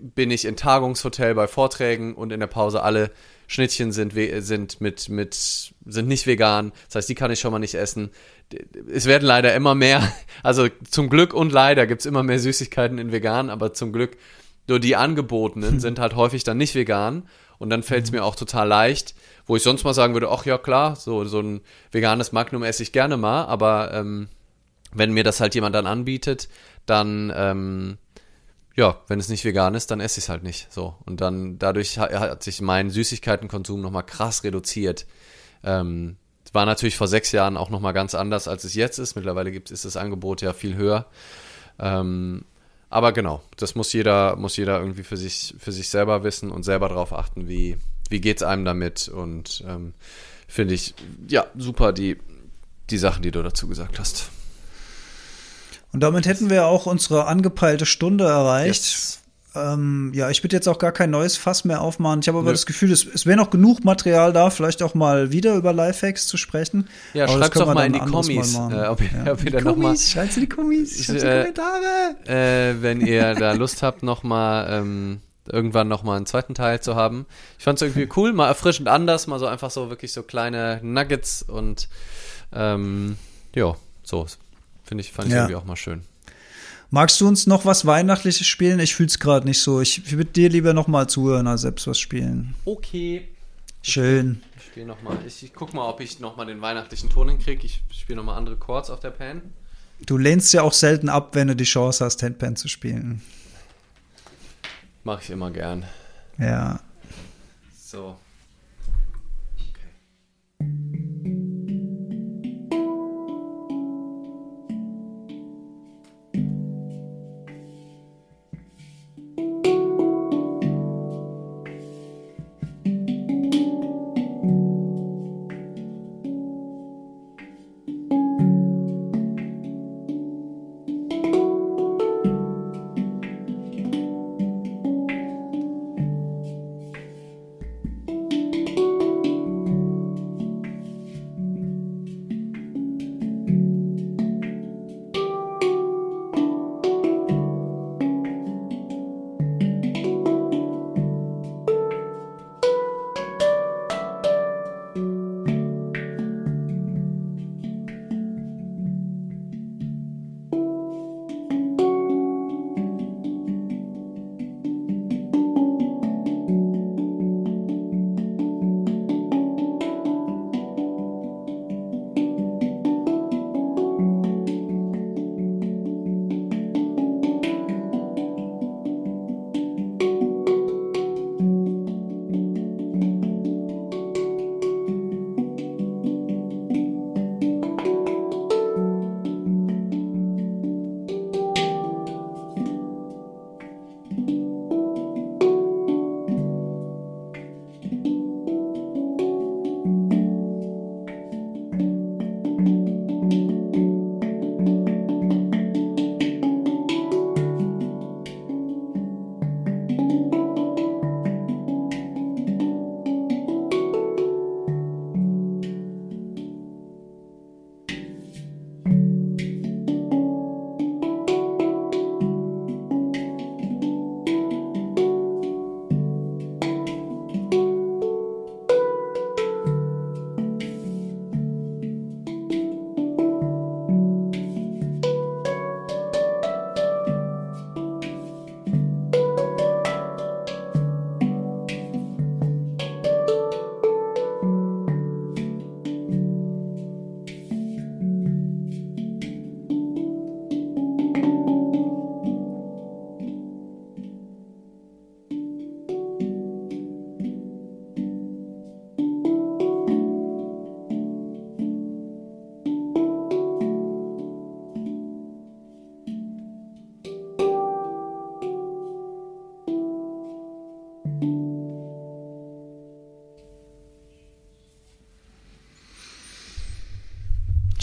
bin ich in Tagungshotel bei Vorträgen und in der Pause alle Schnittchen sind, sind mit, mit, sind nicht vegan. Das heißt, die kann ich schon mal nicht essen. Es werden leider immer mehr, also zum Glück und leider gibt es immer mehr Süßigkeiten in vegan, aber zum Glück nur die angebotenen sind halt häufig dann nicht vegan. Und dann fällt es mhm. mir auch total leicht, wo ich sonst mal sagen würde, ach ja klar, so, so ein veganes Magnum esse ich gerne mal, aber ähm, wenn mir das halt jemand dann anbietet, dann ähm, ja, wenn es nicht vegan ist, dann esse ich es halt nicht. So. Und dann dadurch hat, hat sich mein Süßigkeitenkonsum nochmal krass reduziert. Ähm, war natürlich vor sechs Jahren auch nochmal ganz anders, als es jetzt ist. Mittlerweile gibt, ist das Angebot ja viel höher. Ähm, aber genau, das muss jeder, muss jeder irgendwie für sich, für sich selber wissen und selber darauf achten, wie, wie geht es einem damit. Und ähm, finde ich, ja, super, die, die Sachen, die du dazu gesagt hast. Und damit hätten wir auch unsere angepeilte Stunde erreicht. Yes. Ähm, ja, ich würde jetzt auch gar kein neues Fass mehr aufmachen. Ich habe aber Nö. das Gefühl, es, es wäre noch genug Material da, vielleicht auch mal wieder über Lifehacks zu sprechen. Ja, schreibt doch mal in die Kommis, äh, ob, ja. ob ihr da noch mal, schreibt in die Kommis, schreibt äh, Kommentare. Äh, wenn ihr da Lust habt, noch mal ähm, irgendwann noch mal einen zweiten Teil zu haben. Ich fand es irgendwie cool, mal erfrischend anders, mal so einfach so wirklich so kleine Nuggets und ähm, ja, so finde ich fand ich ja. irgendwie auch mal schön. Magst du uns noch was Weihnachtliches spielen? Ich fühle es gerade nicht so. Ich würde dir lieber noch mal zuhören, als selbst was spielen. Okay. Schön. Ich spiele noch mal. Ich, ich guck mal, ob ich noch mal den weihnachtlichen Ton hinkriege. Ich spiele noch mal andere Chords auf der Pan. Du lehnst ja auch selten ab, wenn du die Chance hast, Handpan zu spielen. Mache ich immer gern. Ja. So.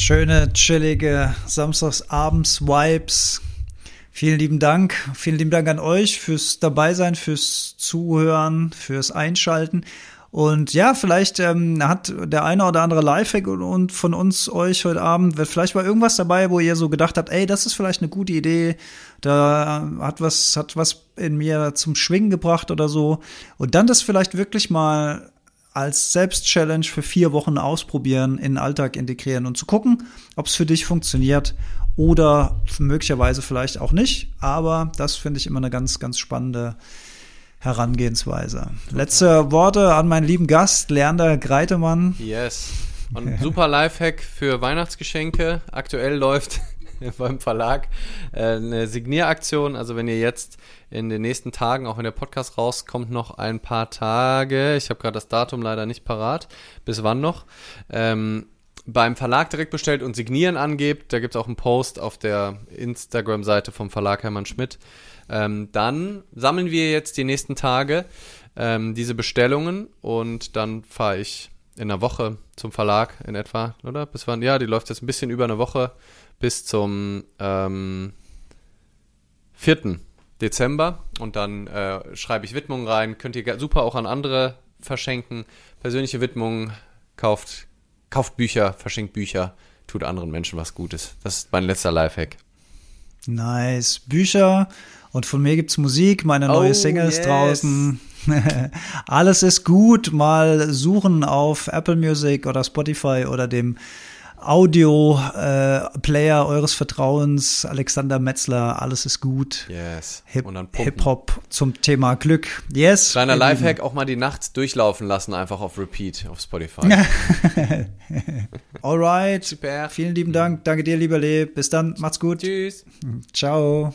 Schöne, chillige Samstagsabends-Vibes. Vielen lieben Dank. Vielen lieben Dank an euch fürs Dabeisein, fürs Zuhören, fürs Einschalten. Und ja, vielleicht ähm, hat der eine oder andere Lifehack und von uns euch heute Abend, vielleicht war irgendwas dabei, wo ihr so gedacht habt, ey, das ist vielleicht eine gute Idee, da hat was, hat was in mir zum Schwingen gebracht oder so. Und dann das vielleicht wirklich mal als Selbstchallenge für vier Wochen ausprobieren, in den Alltag integrieren und zu gucken, ob es für dich funktioniert oder möglicherweise vielleicht auch nicht. Aber das finde ich immer eine ganz, ganz spannende Herangehensweise. Letzte Worte an meinen lieben Gast, Lerner Greitemann. Yes. Und super Lifehack für Weihnachtsgeschenke. Aktuell läuft beim Verlag äh, eine Signieraktion. Also wenn ihr jetzt in den nächsten Tagen, auch wenn der Podcast rauskommt, noch ein paar Tage, ich habe gerade das Datum leider nicht parat, bis wann noch, ähm, beim Verlag direkt bestellt und signieren angebt. Da gibt es auch einen Post auf der Instagram-Seite vom Verlag Hermann Schmidt. Ähm, dann sammeln wir jetzt die nächsten Tage ähm, diese Bestellungen und dann fahre ich in einer Woche zum Verlag in etwa, oder? Bis wann? Ja, die läuft jetzt ein bisschen über eine Woche bis zum ähm, 4. Dezember und dann äh, schreibe ich Widmungen rein. Könnt ihr super auch an andere verschenken. Persönliche Widmungen, kauft, kauft Bücher, verschenkt Bücher, tut anderen Menschen was Gutes. Das ist mein letzter Lifehack. Nice. Bücher und von mir gibt es Musik, meine neue oh, Single ist yes. draußen. Alles ist gut. Mal suchen auf Apple Music oder Spotify oder dem Audio-Player äh, eures Vertrauens, Alexander Metzler, alles ist gut. Yes. Hip-Hop Hip zum Thema Glück. Yes. Kleiner Lifehack, auch mal die Nacht durchlaufen lassen, einfach auf Repeat auf Spotify. Alright. Super. Vielen lieben Dank. Danke dir, lieber Lee. Bis dann. Macht's gut. Tschüss. Ciao.